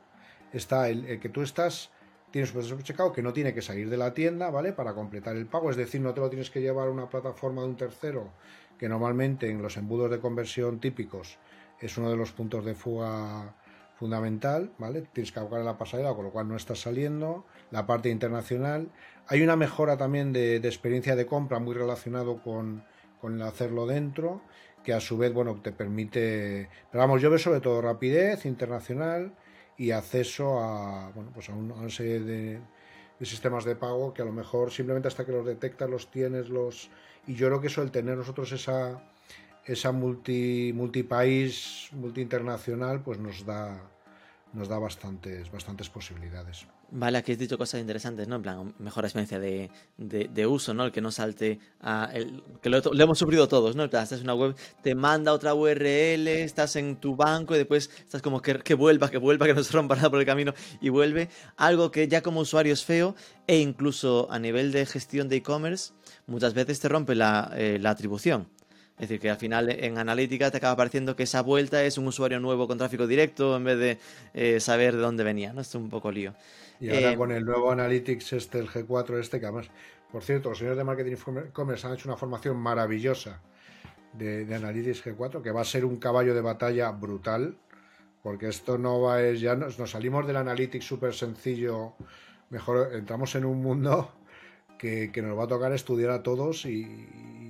está el, el que tú estás tienes un proceso checkout que no tiene que salir de la tienda, ¿vale? Para completar el pago, es decir, no te lo tienes que llevar a una plataforma de un tercero, que normalmente en los embudos de conversión típicos es uno de los puntos de fuga fundamental, ¿vale? Tienes que abocar en la pasarela, con lo cual no estás saliendo. La parte internacional. Hay una mejora también de, experiencia de compra muy relacionado con, con el hacerlo dentro, que a su vez, bueno, te permite... Pero vamos, yo veo sobre todo rapidez internacional y acceso a, bueno, pues a, un- de, de sistemas de pago que a lo mejor simplemente hasta que los detectas los tienes los y yo creo que eso el tener nosotros esa esa multi multipaís multi internacional pues nos da nos da bastantes bastantes posibilidades Vale, aquí has dicho cosas interesantes, ¿no? En plan, mejor experiencia de, de- uso, ¿no? El que no salte a... el- que lo, hemos sufrido todos, ¿no? En estás en una web, te manda otra URL, estás en tu banco y después estás como que, que vuelva, que vuelva, que no se rompa nada por el camino y vuelve. Algo que ya como usuario es feo e incluso a nivel de gestión de e-commerce muchas veces te rompe la, eh, la atribución. Es decir, que al final en analítica te acaba pareciendo que esa vuelta es un usuario nuevo con tráfico directo en vez de eh, saber de dónde venía, ¿no? Esto es un poco lío. y ahora Eh, con el nuevo Analytics este el G4 este que además por cierto los señores de marketing commerce han hecho una formación maravillosa de, de Analytics G4 que va a ser un caballo de batalla brutal porque esto no va es ya nos, nos salimos del Analytics súper sencillo mejor entramos en un mundo que, nos va a tocar estudiar a todos y,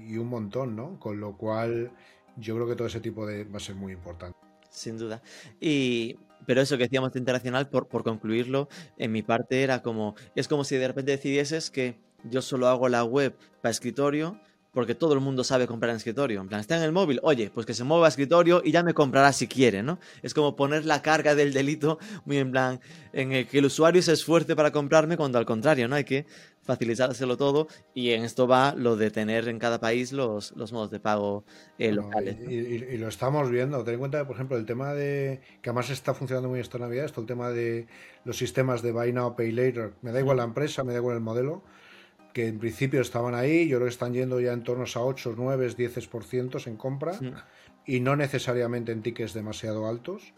y un montón no con lo cual yo creo que todo ese tipo de va a ser muy importante Sin duda. Y, pero eso que decíamos de internacional, por, por concluirlo, en mi parte era como, es como si de repente decidieses que yo solo hago la web para escritorio porque todo el mundo sabe comprar en escritorio. En plan, está en el móvil, oye, pues que se mueva a escritorio y ya me comprará si quiere, ¿no? Es como poner la carga del delito muy en plan, en el que el usuario se esfuerce para comprarme cuando al contrario, ¿no? Hay que facilitárselo todo y en esto va lo de tener en cada país los, los modos de pago eh, locales. ¿no? y, y- y lo estamos viendo. Ten en cuenta, por ejemplo, el tema de. que además está funcionando muy esta Navidad, esto, el tema de los sistemas de Buy Now, Pay Later. Me da igual la empresa, me da igual el modelo, que en principio estaban ahí, yo creo que están yendo ya en torno a 8, 9, 10% en compra y no necesariamente en tickets demasiado altos.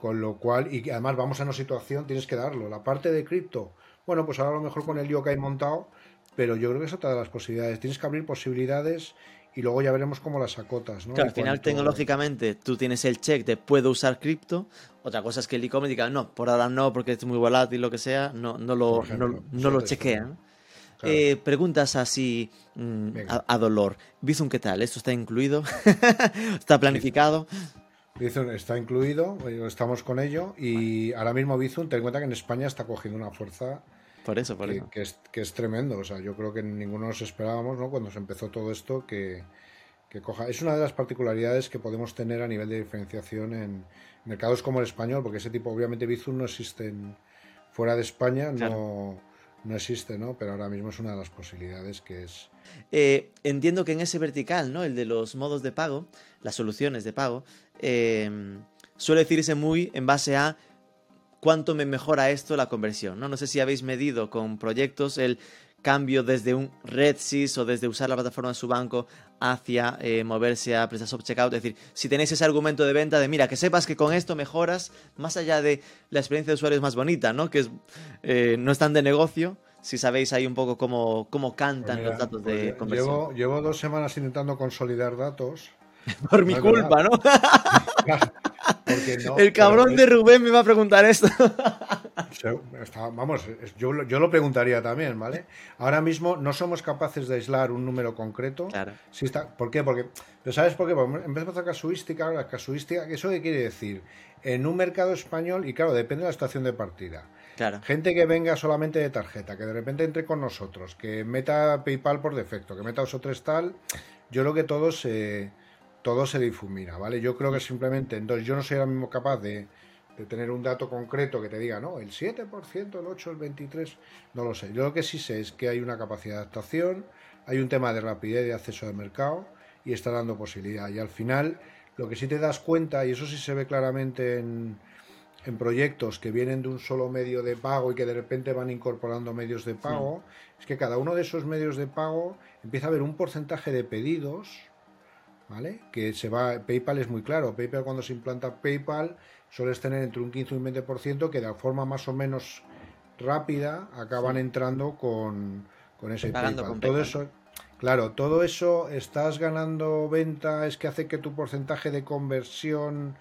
Con lo cual, y además vamos a una situación, tienes que darlo. La parte de cripto, bueno, pues ahora a lo mejor con el lío que hay montado, pero yo creo que es otra de las posibilidades. Tienes que abrir posibilidades y luego ya veremos cómo las acotas. ¿no? Claro, al final, tecnológicamente, tú tienes el check de puedo usar cripto. Otra cosa es que el e-commerce diga, no, por ahora no, porque es muy volátil, lo que sea, no, no lo, ejemplo, no, lo chequean. Claro. Eh, preguntas así mm, a dolor. Bizum, ¿qué tal? ¿Esto está incluido? ¿Está planificado? Bizum está incluido, eh, estamos con ello y ahora mismo Bizum, ten en cuenta que en España está cogiendo una fuerza Por eso, por que, eso. que es, que es tremendo. O sea, yo creo que ninguno nos esperábamos, ¿no? Cuando se empezó todo esto, que, que coja. Es una de las particularidades que podemos tener a nivel de diferenciación en mercados como el español, porque ese tipo, obviamente, Bizum no existe en- fuera de España, no, no existe, ¿no? Pero ahora mismo es una de las posibilidades que es. Eh, entiendo que en ese vertical, ¿no? El de los modos de pago, las soluciones de pago, eh, suele decirse muy en base a cuánto me mejora esto la conversión, ¿no? No sé si habéis medido con proyectos el cambio desde un RedSys o desde usar la plataforma de su banco hacia eh, moverse a PrestaShop Checkout. Es decir, si tenéis ese argumento de venta de, mira, que sepas que con esto mejoras, más allá de la experiencia de usuario es más bonita, ¿no? Que eh, no es tan de negocio, si sabéis ahí un poco cómo, cómo cantan Pues mira, los datos pues de conversión. llevo, llevo dos semanas intentando consolidar datos. Por mi No culpa, ¿no? No, El cabrón de Rubén me va a preguntar esto. Vamos, yo, yo lo preguntaría también, ¿vale? Ahora mismo no somos capaces de aislar un número concreto. Claro. Sí está, ¿Por qué? Porque, pero ¿sabes por qué? Porque empezamos a casuística, la casuística, ¿eso qué quiere decir? En un mercado español, y claro, depende de la estación de partida. Claro. Gente que venga solamente de tarjeta, que de repente entre con nosotros, que meta PayPal por defecto, que meta dos o tres tal, yo creo que todo se, todo se difumina, ¿vale? Yo creo que simplemente, entonces yo no soy ahora mismo capaz de, de tener un dato concreto que te diga, no, el 7%, el 8%, el 23%, no lo sé. Yo lo que sí sé es que hay una capacidad de adaptación, hay un tema de rapidez de acceso al mercado y está dando posibilidad. Y al final, lo que sí te das cuenta, y eso sí se ve claramente en, en proyectos que vienen de un solo medio de pago y que de repente van incorporando medios de pago, es que cada uno de esos medios de pago empieza a haber un porcentaje de pedidos, ¿vale? Que se va, PayPal es muy claro, PayPal cuando se implanta PayPal sueles tener entre un 15 y un 20% que de forma más o menos rápida acaban entrando con, con ese Pagando PayPal. con Todo PayPal. eso, claro, todo eso estás ganando venta, es que hace que tu porcentaje de conversión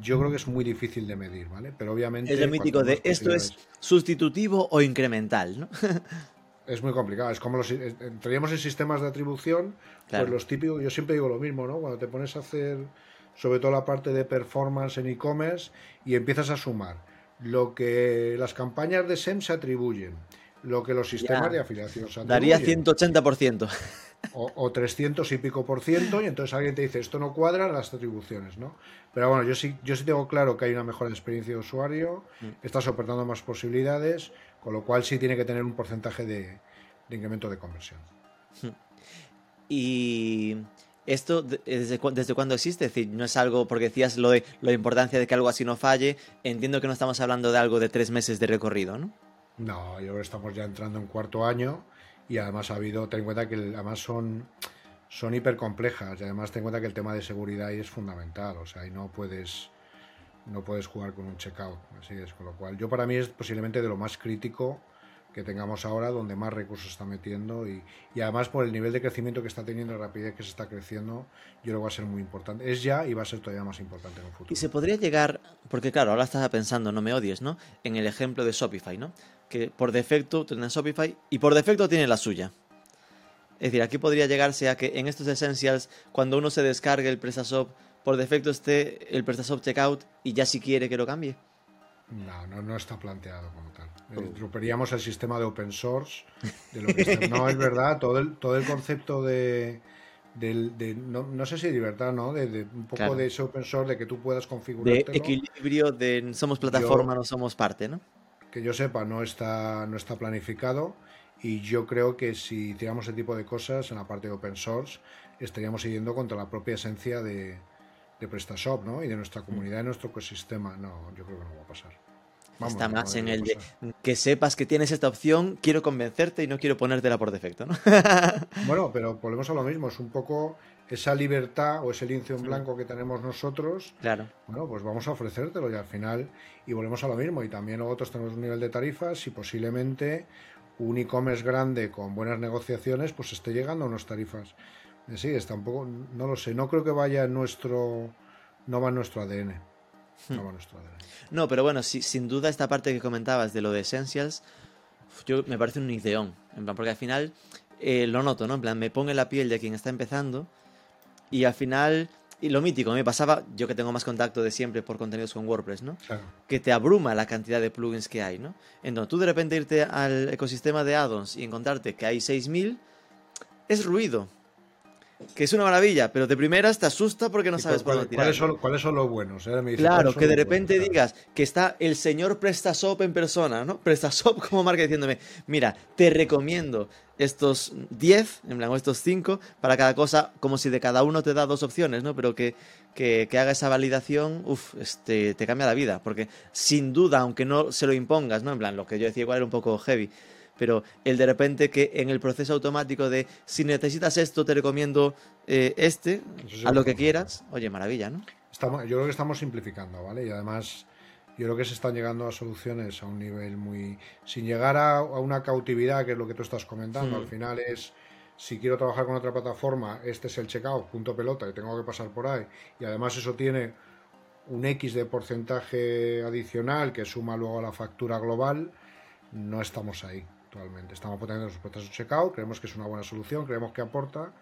yo creo que es muy difícil de medir, ¿vale? Pero obviamente Es lo mítico de esto es sustitutivo o incremental, ¿no? es muy complicado. Es como los entraríamos en sistemas de atribución, Claro. pues los típicos, yo siempre digo lo mismo, ¿no? Cuando te pones a hacer sobre todo la parte de performance en e-commerce y empiezas a sumar lo que las campañas de SEM se atribuyen, lo que los sistemas Ya. de afiliación se Daría atribuyen, 180%. o, o 300 y pico por ciento y entonces alguien te dice esto no cuadra las atribuciones, ¿no? Pero bueno, yo sí, yo sí tengo claro que hay una mejor experiencia de usuario, Mm. estás ofertando más posibilidades, con lo cual sí tiene que tener un porcentaje de, de incremento de conversión. Y esto, de- ¿desde, cu- ¿desde cuándo existe? Es decir, no es algo, porque decías lo de la importancia de que algo así no falle, entiendo que no estamos hablando de algo de tres meses de recorrido, ¿no? No, yo estamos ya entrando en cuarto año y además ha habido, ten en cuenta que además son, son hiper complejas y además ten en cuenta que el tema de seguridad ahí es fundamental, o sea, ahí no puedes, no puedes jugar con un checkout, así es, con lo cual yo para mí es posiblemente de lo más crítico que tengamos ahora, donde más recursos está metiendo y, y además por el nivel de crecimiento que está teniendo, la rapidez que se está creciendo, yo creo que va a ser muy importante. Es ya y va a ser todavía más importante en un futuro. Y se podría llegar, porque claro, ahora estás pensando, no me odies, ¿no? En el ejemplo de Shopify, ¿no? Que por defecto tú tienes Shopify y por defecto tiene la suya. Es decir, aquí podría llegarse a que en estos essentials, cuando uno se descargue el PrestaShop, por defecto esté el PrestaShop Checkout y ya si quiere que lo cambie. No, no, no está planteado como tal. Romperíamos el sistema de open source. De lo que está- No, es verdad, todo el, todo el concepto de. del- de- no, no sé si libertad, ¿no? De, de un poco Claro. de ese open source, de que tú puedas De configurártelo. equilibrio, de somos plataforma, no somos parte, ¿no? que yo sepa, no está, no está planificado. Y yo creo que si hiciéramos ese tipo de cosas en la parte de open source, estaríamos siguiendo contra la propia esencia de, de PrestaShop, ¿no? Y de nuestra comunidad y nuestro ecosistema. No, yo creo que no va a pasar. Vamos, Está más en el de que sepas que tienes esta opción, quiero convencerte y no quiero ponértela por defecto, ¿no? Bueno, pero volvemos a lo mismo, es un poco esa libertad o ese lienzo en blanco que tenemos nosotros, Claro. bueno, pues vamos a ofrecértelo y al final, y volvemos a lo mismo, y también nosotros tenemos un nivel de tarifas y posiblemente un e-commerce grande con buenas negociaciones, pues esté llegando a unas tarifas. Sí, está un poco, no lo sé, no creo que vaya en nuestro, no va en nuestro ADN. No ADN. No, pero bueno, sí, sin duda esta parte que comentabas de lo de Essentials, yo me parece un ideón. En plan, porque al final eh, lo noto, ¿no? En plan, me pongo en la piel de quien está empezando y al final, y lo mítico, me pasaba, yo que tengo más contacto de siempre por contenidos con WordPress, ¿no? Claro. que te abruma la cantidad de plugins que hay, ¿no? Entonces tú de repente irte al ecosistema de add-ons y encontrarte que hay 6000 es ruido. Que es una maravilla, pero de primeras te asusta porque no ¿Y sabes por dónde tirar. ¿cuáles, son, ¿Cuáles son los buenos? Me dice, Claro, ¿cuáles son que de repente buenos? digas que está el señor PrestaShop en persona, ¿no? PrestaShop como marca diciéndome, mira, te recomiendo estos 10, en plan, o estos 5, para cada cosa, como si de cada uno te da dos opciones, ¿no? Pero que, que, que haga esa validación, uff, este, te cambia la vida, porque sin duda, aunque no se lo impongas, ¿no? En plan, lo que yo decía igual era un poco heavy, pero el de repente que en el proceso automático de si necesitas esto, te recomiendo eh, este, sí a lo que quieras, oye, maravilla, ¿no? Estamos, yo creo que estamos simplificando, ¿vale? Y además, yo creo que se están llegando a soluciones a un nivel muy. sin llegar a, a una cautividad, que es lo que tú estás comentando. Hmm. Al final es. Si quiero trabajar con otra plataforma, este es el checkout, punto pelota, y tengo que pasar por ahí. Y además, eso tiene un X de porcentaje adicional que suma luego a la factura global. No estamos ahí actualmente. Estamos poniendo los procesos de checkout, creemos que es una buena solución, creemos que aporta,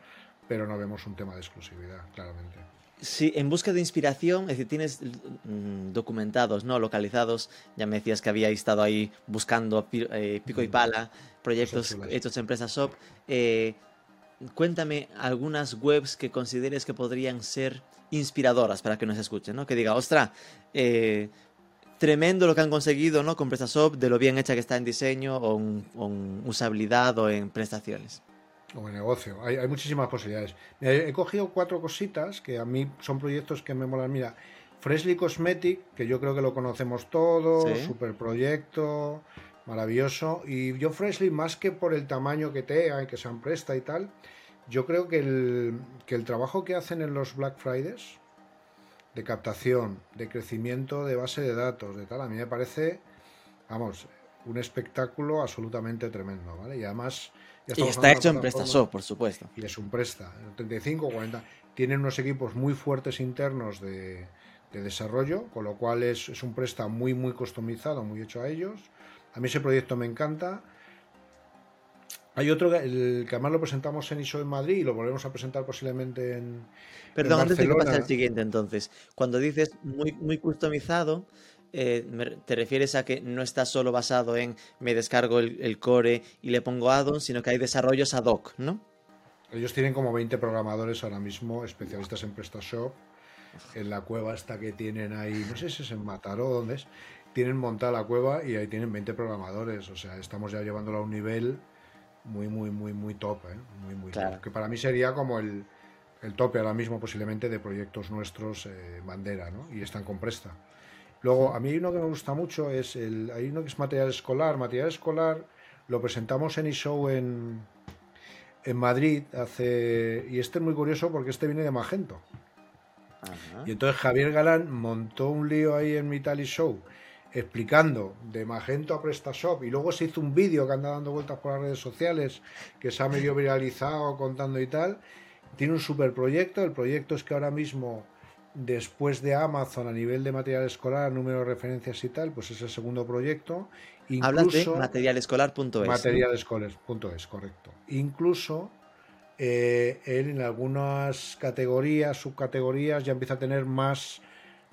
pero no vemos un tema de exclusividad, claramente. Sí, en busca de inspiración, es decir, tienes mm, documentados, ¿no? Localizados. Ya me decías que había estado ahí buscando eh, pico y pala, proyectos hechos en PrestaShop. Eh, cuéntame algunas webs que consideres que podrían ser inspiradoras para que nos escuchen, ¿no? Que diga, ostra, eh, tremendo lo que han conseguido, ¿no? Con PrestaShop, de lo bien hecha que está en diseño o en, o en usabilidad o en prestaciones. O en negocio. Hay, hay muchísimas posibilidades. He cogido cuatro cositas que a mí son proyectos que me molan. Mira, Freshly Cosmetic, que yo creo que lo conocemos todos, Sí. super proyecto, maravilloso. Y yo Freshly, más que por el tamaño que tenga y que sean presta y tal, yo creo que el, que el trabajo que hacen en los Black Fridays, de captación, de crecimiento de base de datos, de tal, a mí me parece, vamos, un espectáculo absolutamente tremendo, ¿vale? Y además... ya Y está hecho en PrestaShop, por supuesto. y es un presta, el 35 40. Tienen unos equipos muy fuertes internos de, de desarrollo, con lo cual es, es un presta muy, muy customizado, muy hecho a ellos. A mí ese proyecto me encanta. Hay otro, que- el que además lo presentamos en ISO en Madrid y lo volvemos a presentar posiblemente en. Perdón, en antes de que pase al siguiente, entonces, cuando dices muy, muy customizado, eh, ¿te refieres a que no está solo basado en me descargo el, el core y le pongo add-ons, sino que hay desarrollos ad hoc, ¿no? Ellos tienen como 20 programadores ahora mismo, especialistas en PrestaShop, en la cueva esta que tienen ahí, no sé si es en Mataró o dónde es, tienen montada la cueva y ahí tienen 20 programadores, o sea, estamos ya llevándolo a un nivel muy, muy, muy, muy top, ¿eh? Muy, muy Claro. top. Que para mí sería como el, el tope ahora mismo posiblemente de proyectos nuestros eh, bandera, ¿no? Y están con Presta. Luego, a mí hay uno que me gusta mucho, es el, hay uno que es material escolar. Material escolar lo presentamos en eShow en, en Madrid hace y este es muy curioso porque este viene de Magento Ajá. y entonces Javier Galán montó un lío ahí en mi Tally Show explicando de Magento a PrestaShop y luego se hizo un vídeo que anda dando vueltas por las redes sociales que se ha medio viralizado contando y tal tiene un super proyecto el proyecto es que ahora mismo después de Amazon a nivel de material escolar número de referencias y tal pues es el segundo proyecto Hablas de incluso materialescolar.es. ¿no? materialescoles.es, correcto. Incluso eh, él en algunas categorías, subcategorías, ya empieza a tener más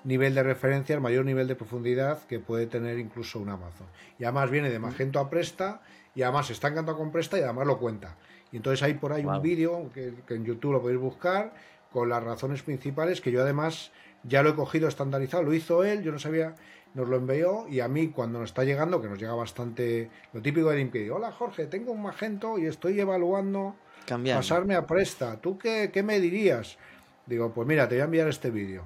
nivel de referencias, mayor nivel de profundidad que puede tener incluso un Amazon. Y además viene de Magento a Presta y además está encantado con Presta y además lo cuenta. Y entonces hay por ahí un vídeo que, que en YouTube lo podéis buscar con las razones principales que yo además ya lo he cogido estandarizado, lo hizo él, yo no sabía, nos lo envió y a mí cuando nos está llegando, que nos llega bastante lo típico de LinkedIn, hola Jorge, tengo un Magento y estoy evaluando Cambiando. pasarme a Presta, ¿tú qué, qué me dirías? Digo, pues mira, te voy a enviar este vídeo.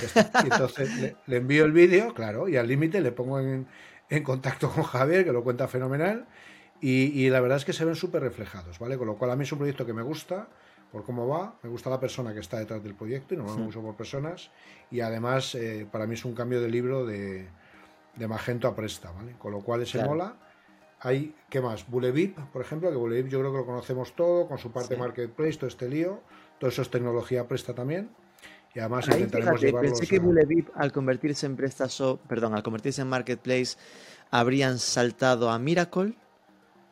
Y entonces le, le envío el vídeo, claro, y al límite le pongo en, en contacto con Javier, que lo cuenta fenomenal, y, y la verdad es que se ven súper reflejados, ¿vale? Con lo cual a mí es un proyecto que me gusta, por cómo va, me gusta la persona que está detrás del proyecto y nos vamos mucho por personas, y además eh, para mí es un cambio de libro de, de Magento a Presta, ¿vale? Con lo cual ese Claro. mola. Hay, ¿qué más? Bulevip, por ejemplo, que Bulevip yo creo que lo conocemos todo, con su parte Sí. marketplace, todo este lío. Todo eso es tecnología presta también. Y además Ahí, intentaremos fíjate, pensé que Bulevip al convertirse en PrestaShop, perdón, al convertirse en Marketplace, habrían saltado a Miracle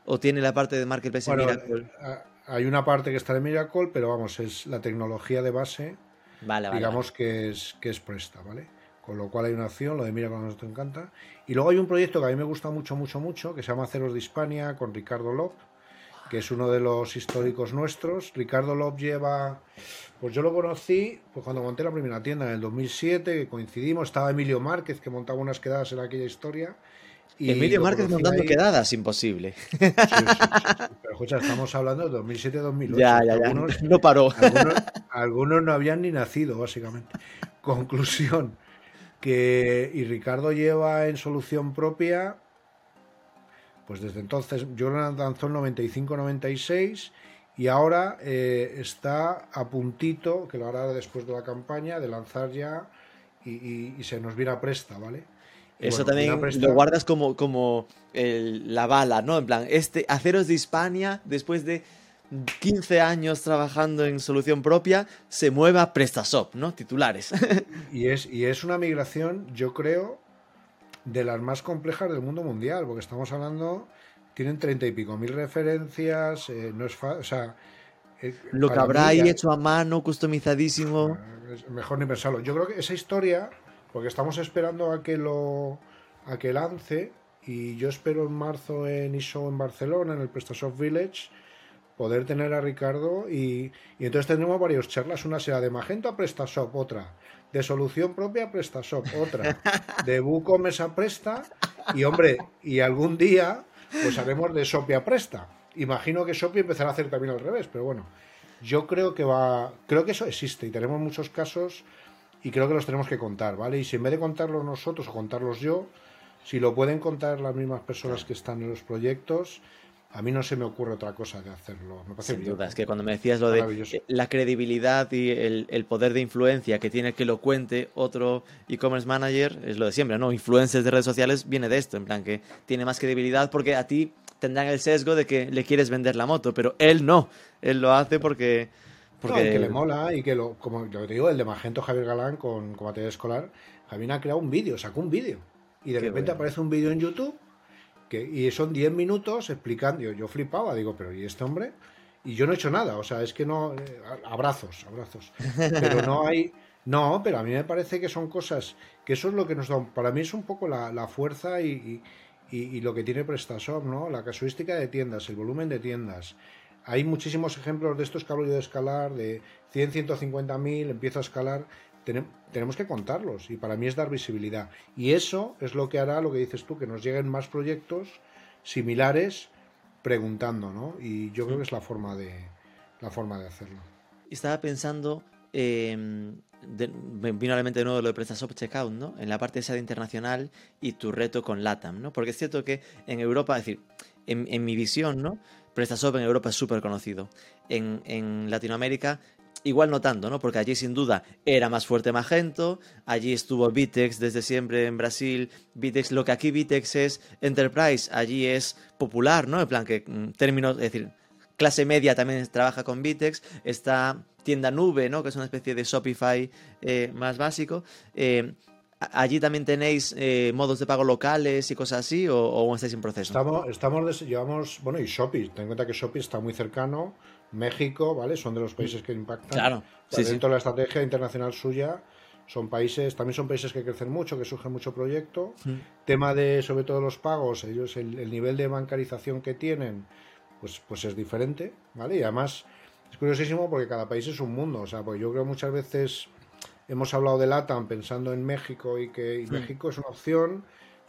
o tiene la parte de Marketplace Bueno, en Miracle. eh, hay una parte que está en Miracle, pero vamos, es la tecnología de base, Vale, vale. digamos que es que es presta, ¿vale? Con lo cual hay una acción, lo de Miracle a nosotros nos encanta. Y luego hay un proyecto que a mí me gusta mucho, mucho, mucho, que se llama Ceros de Hispania, con Ricardo Lop, que es uno de los históricos nuestros. Ricardo Lop lleva, pues yo lo conocí pues cuando monté la primera tienda en el 2007, que coincidimos, estaba Emilio Márquez, que montaba unas quedadas en aquella historia. y Emilio Márquez montando ahí. quedadas, imposible. Sí, sí, sí, sí. Pero escucha, estamos hablando de 2007-2008. ya, ya, ya. Algunos, No paró. algunos, algunos no habían ni nacido, básicamente. Conclusión, que y Ricardo lleva en solución propia, pues desde entonces, yo lo lanzó en 95-96 y ahora eh, está a puntito, que lo hará después de la campaña, de lanzar ya y, y- y se nos viene a presta, ¿vale? Y Eso bueno, también presta- lo guardas como, como el- la bala, ¿no? En plan, este Aceros de Hispania, después de 15 años trabajando en solución propia, se mueve a PrestaShop, ¿no? Titulares. Y es, y es una migración, yo creo, de las más complejas del mundo mundial, porque estamos hablando, tienen treinta y pico mil referencias, eh, no es fácil, o sea... eh, Lo que habrá ahí hecho a mano, customizadísimo. es mejor ni pensarlo. Yo creo que esa historia, porque estamos esperando a que lo a que lance, y yo espero en marzo en ISO en Barcelona, en el PrestaShop Village, poder tener a Ricardo y, y entonces tendremos varias charlas. Una será de Magento a PrestaShop, otra de solución propia PrestaShop, otra de WooCommerce a Presta y hombre, y algún día pues haremos de Shopee a Presta. Imagino que Shopee empezará a hacer también al revés, pero bueno, yo creo que va, creo que eso existe y tenemos muchos casos y creo que los tenemos que contar, ¿vale? Y si en vez de contarlos nosotros o contarlos yo, si lo pueden contar las mismas personas que están en los proyectos, a mí no se me ocurre otra cosa que hacerlo. Me Sin duda, es que cuando me decías lo de eh, la credibilidad y el, el poder de influencia que tiene que lo cuente otro e-commerce manager, es lo de siempre, ¿no? Influencers de redes sociales viene de esto, en plan que tiene más credibilidad porque a ti tendrán el sesgo de que le quieres vender la moto, pero él no, él lo hace porque... Porque que le mola y que lo, como lo que te digo, el de Magento Javier Galán con, con material escolar, Javier ha creado un vídeo, sacó un vídeo. Y de Qué repente bueno. aparece un vídeo en YouTube que, y son 10 minutos explicando. Yo, flipaba, digo, pero ¿y este hombre? Y yo no he hecho nada, o sea, es que no. eh, abrazos, abrazos. Pero no hay. No, pero a mí me parece que son cosas. Que eso es lo que nos da. Para mí es un poco la, la fuerza y, y- y- y lo que tiene PrestaShop, ¿no? La casuística de tiendas, el volumen de tiendas. Hay muchísimos ejemplos de estos que hablo yo de escalar, de 100, 150 mil, empiezo a escalar. Tenem- tenemos que contarlos y para mí es dar visibilidad. Y eso es lo que hará, lo que dices tú, que nos lleguen más proyectos similares preguntando, ¿no? Y yo creo que es la forma de, la forma de hacerlo. Estaba pensando, eh, de- me vino a la mente de nuevo lo de PrestaShop Checkout, ¿no? En la parte esa de internacional y tu reto con LATAM, ¿no? Porque es cierto que en Europa, es decir, en, mi visión, ¿no? PrestaShop en Europa es súper conocido. En Latinoamérica, igual no tanto, ¿no? Porque allí sin duda era más fuerte Magento, allí estuvo Vitex desde siempre en Brasil. Vitex, lo que aquí Vitex es Enterprise, allí es popular, ¿no? En plan que mm, términos, es decir, clase media también trabaja con Vitex, está tienda nube, ¿no? Que es una especie de Shopify eh, más básico. Eh, ¿Allí también tenéis eh, modos de pago locales y cosas así o, o estáis en proceso? Estamos, estamos llevamos, bueno, y Shopee, ten en cuenta que Shopee está muy cercano, México, ¿vale? Son de los países que impactan. Claro, sí, dentro de la estrategia internacional suya, son países, también son países que crecen mucho, que surge mucho proyecto. Tema de, sobre todo los pagos, ellos, el, el nivel de bancarización que tienen, pues, pues es diferente, ¿vale? Y además, es curiosísimo porque cada país es un mundo, o sea, porque yo creo muchas veces hemos hablado de LATAM pensando en México y que y México es una opción,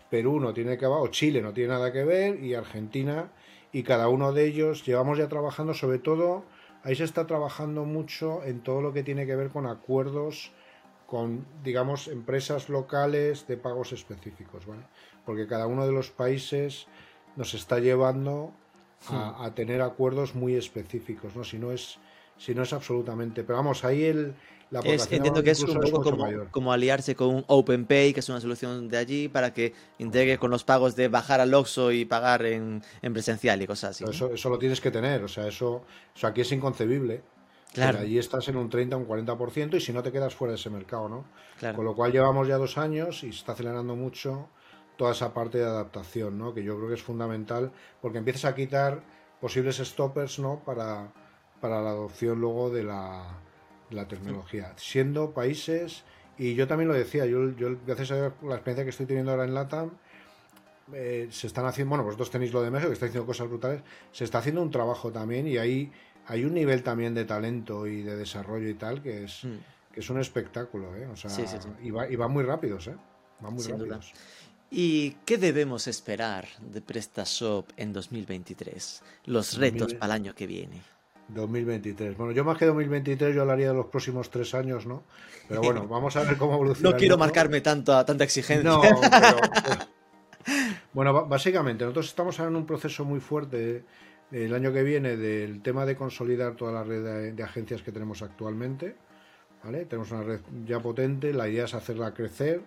Perú no tiene que ver, o Chile no tiene nada que ver, y Argentina, y cada uno de ellos llevamos ya trabajando, sobre todo, ahí se está trabajando mucho en todo lo que tiene que ver con acuerdos con, digamos, empresas locales de pagos específicos, ¿vale? Porque cada uno de los países nos está llevando a, a tener acuerdos muy específicos, ¿no? Si no es, si no es absolutamente. Pero vamos, ahí el, Es- entiendo que es un poco como, aliarse con un OpenPay, que es una solución de allí, para que integre con los pagos de bajar al Oxxo y pagar en, en presencial y cosas así. ¿no? Eso, eso lo tienes que tener, o sea, eso, eso aquí es inconcebible. Claro. Allí estás en un 30 o un 40% y si no te quedas fuera de ese mercado, ¿no? Claro. Con lo cual llevamos ya dos años y se está acelerando mucho toda esa parte de adaptación, ¿no? Que yo creo que es fundamental porque empiezas a quitar posibles stoppers, ¿no? Para, para la adopción luego de la, la tecnología. Siendo países, y yo también lo decía, yo, yo gracias a la experiencia que estoy teniendo ahora en LATAM, eh, se están haciendo, bueno, vosotros tenéis lo de México, que está haciendo cosas brutales, se está haciendo un trabajo también y ahí hay un nivel también de talento y de desarrollo y tal que es, Mm. que es un espectáculo, ¿eh? O sea, Sí, sí, sí. Y, va, y van muy rápidos, ¿eh? Van muy Sin duda. rápidos. ¿Y qué debemos esperar de PrestaShop en 2023? Los retos 2000. para el año que viene. 2023. Bueno, yo más que 2023 yo hablaría de los próximos tres años, ¿no? Pero bueno, vamos a ver cómo evoluciona. No quiero marcarme tanto, tanta exigencia. No, pero- pero- Bueno, básicamente, nosotros estamos en un proceso muy fuerte eh, el año que viene del tema de consolidar toda la red de, de agencias que tenemos actualmente. ¿vale? Tenemos una red ya potente, la idea es hacerla crecer.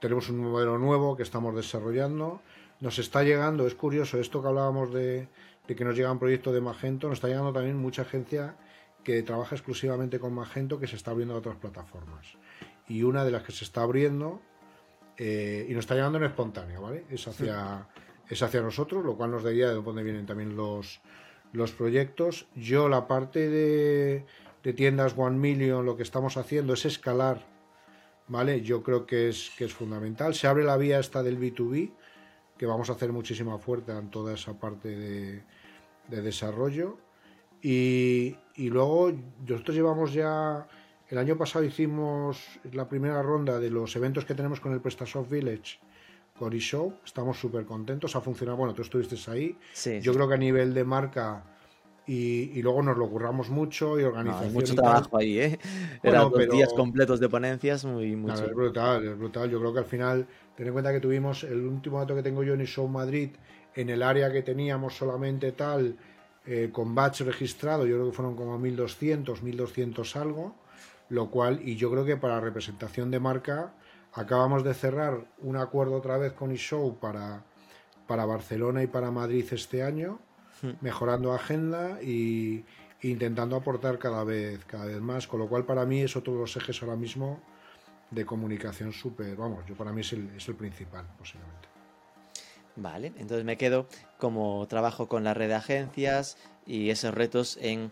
Tenemos un modelo nuevo que estamos desarrollando. Nos está llegando, es curioso, esto que hablábamos de, de que nos llegan proyectos de Magento, nos está llegando también mucha agencia que trabaja exclusivamente con Magento que se está abriendo a otras plataformas. Y una de las que se está abriendo eh, y nos está llegando en espontáneo, ¿vale? Es hacia, es hacia nosotros, lo cual nos da idea de dónde vienen también los, los proyectos. Yo la parte de, de tiendas One Million, lo que estamos haciendo es escalar, ¿vale? Yo creo que es, que es fundamental. Se abre la vía esta del B2B, que vamos a hacer muchísima fuerza en toda esa parte de, de desarrollo. Y, y luego nosotros llevamos ya, el año pasado hicimos la primera ronda de los eventos que tenemos con el PrestaSoft Village, con eShow, estamos súper contentos, ha funcionado, bueno, tú estuviste ahí, Sí, yo sí. creo que a nivel de marca y, y luego nos lo curramos mucho y No, hay mucho y trabajo ahí, ¿eh? Bueno, Eran dos pero- días completos de ponencias, muy, chulo. es brutal, es brutal. Yo creo que al final, ten en cuenta que tuvimos el último dato que tengo yo en eShow Madrid, en el área que teníamos solamente tal, eh, con batch registrado, yo creo que fueron como 1200, 1200 algo, lo cual, y yo creo que para representación de marca, acabamos de cerrar un acuerdo otra vez con eShow para, para Barcelona y para Madrid este año, mejorando agenda y e intentando aportar cada vez, cada vez más, con lo cual para mí es otro de los ejes ahora mismo de comunicación súper, vamos, yo para mí es el, es el principal, posiblemente. Vale, entonces me quedo como trabajo con la red de agencias y esos retos en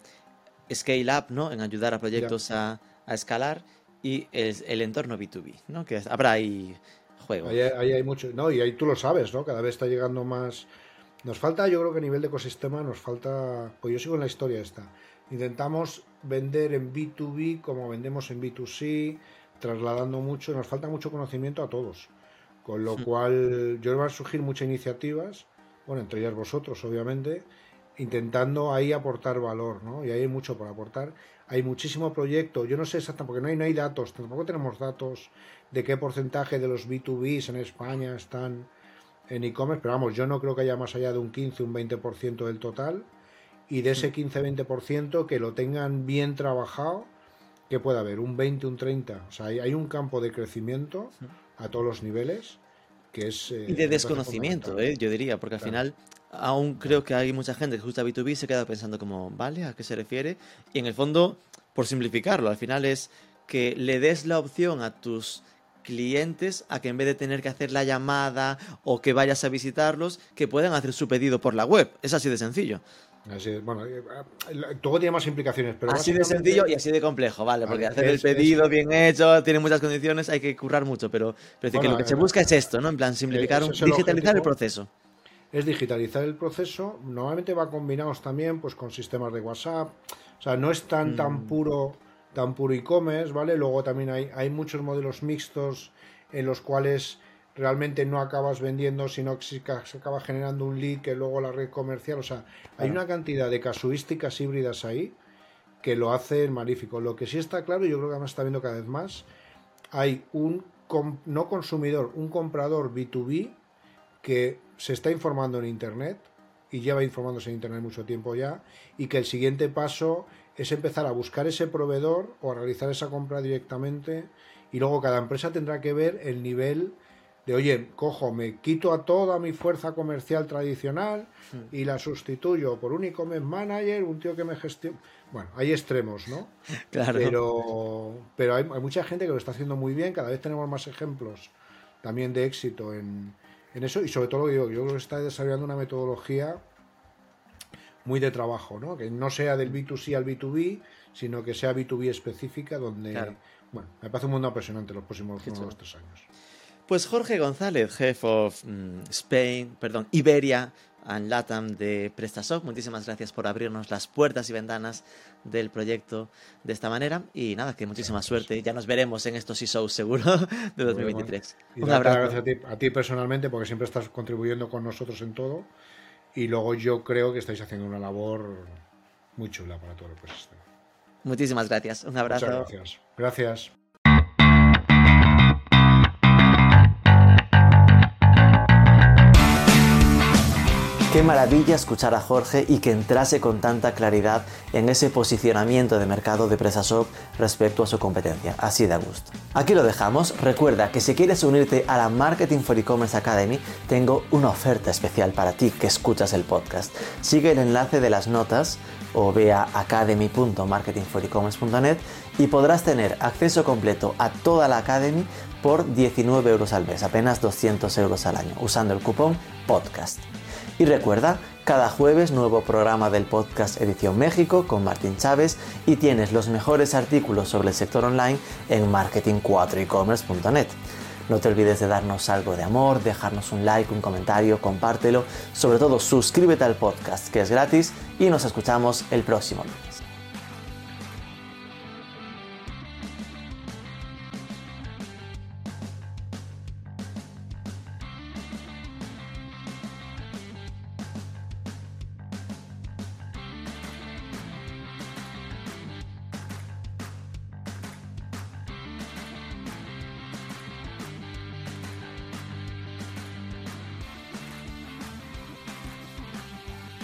scale up, ¿no? En ayudar a proyectos a, a escalar y el, el entorno B2B, ¿no? Que habrá ahí juego. Ahí, ahí hay mucho, no, y ahí tú lo sabes, ¿no? Cada vez está llegando más. Nos falta, yo creo que a nivel de ecosistema nos falta, pues yo sigo en la historia esta. Intentamos vender en B2B como vendemos en B2C, trasladando mucho, nos falta mucho conocimiento a todos. Con lo cual, yo van a surgir muchas iniciativas, bueno, entre ellas vosotros, obviamente, intentando ahí aportar valor, ¿no? Y ahí hay mucho por aportar. Hay muchísimo proyecto, yo no sé exactamente, porque no hay, no hay datos, tampoco tenemos datos de qué porcentaje de los B2Bs en España están en e-commerce, pero vamos, yo no creo que haya más allá de un 15, un 20% del total, y de ese 15-20% que lo tengan bien trabajado, que pueda haber un 20, un 30, o sea, hay, hay un campo de crecimiento a todos los niveles que es... eh, Y de desconocimiento. ¿eh? yo diría, porque al Claro. final aún creo que hay mucha gente que gusta B2B y se queda pensando como, ¿vale? ¿A qué se refiere? Y en el fondo, por simplificarlo, al final es que le des la opción a tus clientes a que en vez de tener que hacer la llamada o que vayas a visitarlos, que puedan hacer su pedido por la web. Es así de sencillo. Así es, bueno, eh, eh, todo tiene más implicaciones, pero así de sencillo y así de complejo, ¿vale? Porque Vale, hacer el pedido es- bien hecho tiene muchas condiciones, hay que currar mucho, pero, pero decir que Bueno, lo que se eh, busca es esto, ¿no? En plan, simplificar, el digitalizar el proceso. es digitalizar el proceso. Normalmente va combinados también pues con sistemas de WhatsApp. O sea, no es tan tan puro tan puro e-commerce, ¿vale? Luego también hay, hay muchos modelos mixtos en los cuales realmente no acabas vendiendo, sino que se acaba generando un lead que luego la red comercial. O sea, hay una cantidad de casuísticas híbridas ahí que lo hacen magnífico. Lo que sí está claro, y yo creo que además está viendo cada vez más, hay un no consumidor, un comprador B2B que se está informando en Internet y lleva informándose en Internet mucho tiempo ya y que el siguiente paso es empezar a buscar ese proveedor o a realizar esa compra directamente y luego cada empresa tendrá que ver el nivel de, oye, cojo, me quito a toda mi fuerza comercial tradicional y la sustituyo por un e-commerce manager, un tío que me gestione. Bueno, hay extremos, ¿no? Claro. Pero, pero hay, hay mucha gente que lo está haciendo muy bien, cada vez tenemos más ejemplos también de éxito en, en eso y sobre todo lo que digo, yo creo que está desarrollando una metodología muy de trabajo, ¿no? Que no sea del B2C al B2B, sino que sea B2B específica, donde, Claro. bueno, me parece un mundo apasionante los próximos Qué uno, chulo. dos, tres años. Pues Jorge González, Jefe of mm, Spain, perdón, Iberia and Latam de PrestaShop, muchísimas gracias por abrirnos las puertas y ventanas del proyecto de esta manera y nada, que muchísima suerte, ya nos veremos en estos e-shows seguro de 2023. Y Un abrazo. gracias a ti, a ti personalmente, porque siempre estás contribuyendo con nosotros en todo. Y luego yo creo que estáis haciendo una labor muy chula para todo el ecosistema. Muchísimas gracias, un abrazo. Muchas gracias. Gracias. Qué maravilla escuchar a Jorge y que entrase con tanta claridad en ese posicionamiento de mercado de PrestaShop respecto a su competencia. Así de a gusto. Aquí lo dejamos. Recuerda que si quieres unirte a la Marketing for E-Commerce Academy, tengo una oferta especial para ti que escuchas el podcast. Sigue el enlace de las notas o ve a y podrás tener acceso completo a toda la Academy por 19 euros al mes, apenas 200 euros al año, usando el cupón podcast. Y recuerda, cada jueves nuevo programa del podcast Edición México con Martín Chávez y tienes los mejores artículos sobre el sector online en marketing4ecommerce.net. No te olvides de darnos algo de amor, dejarnos un like, un comentario, compártelo. Sobre todo, suscríbete al podcast, que es gratis, y nos escuchamos el próximo lunes.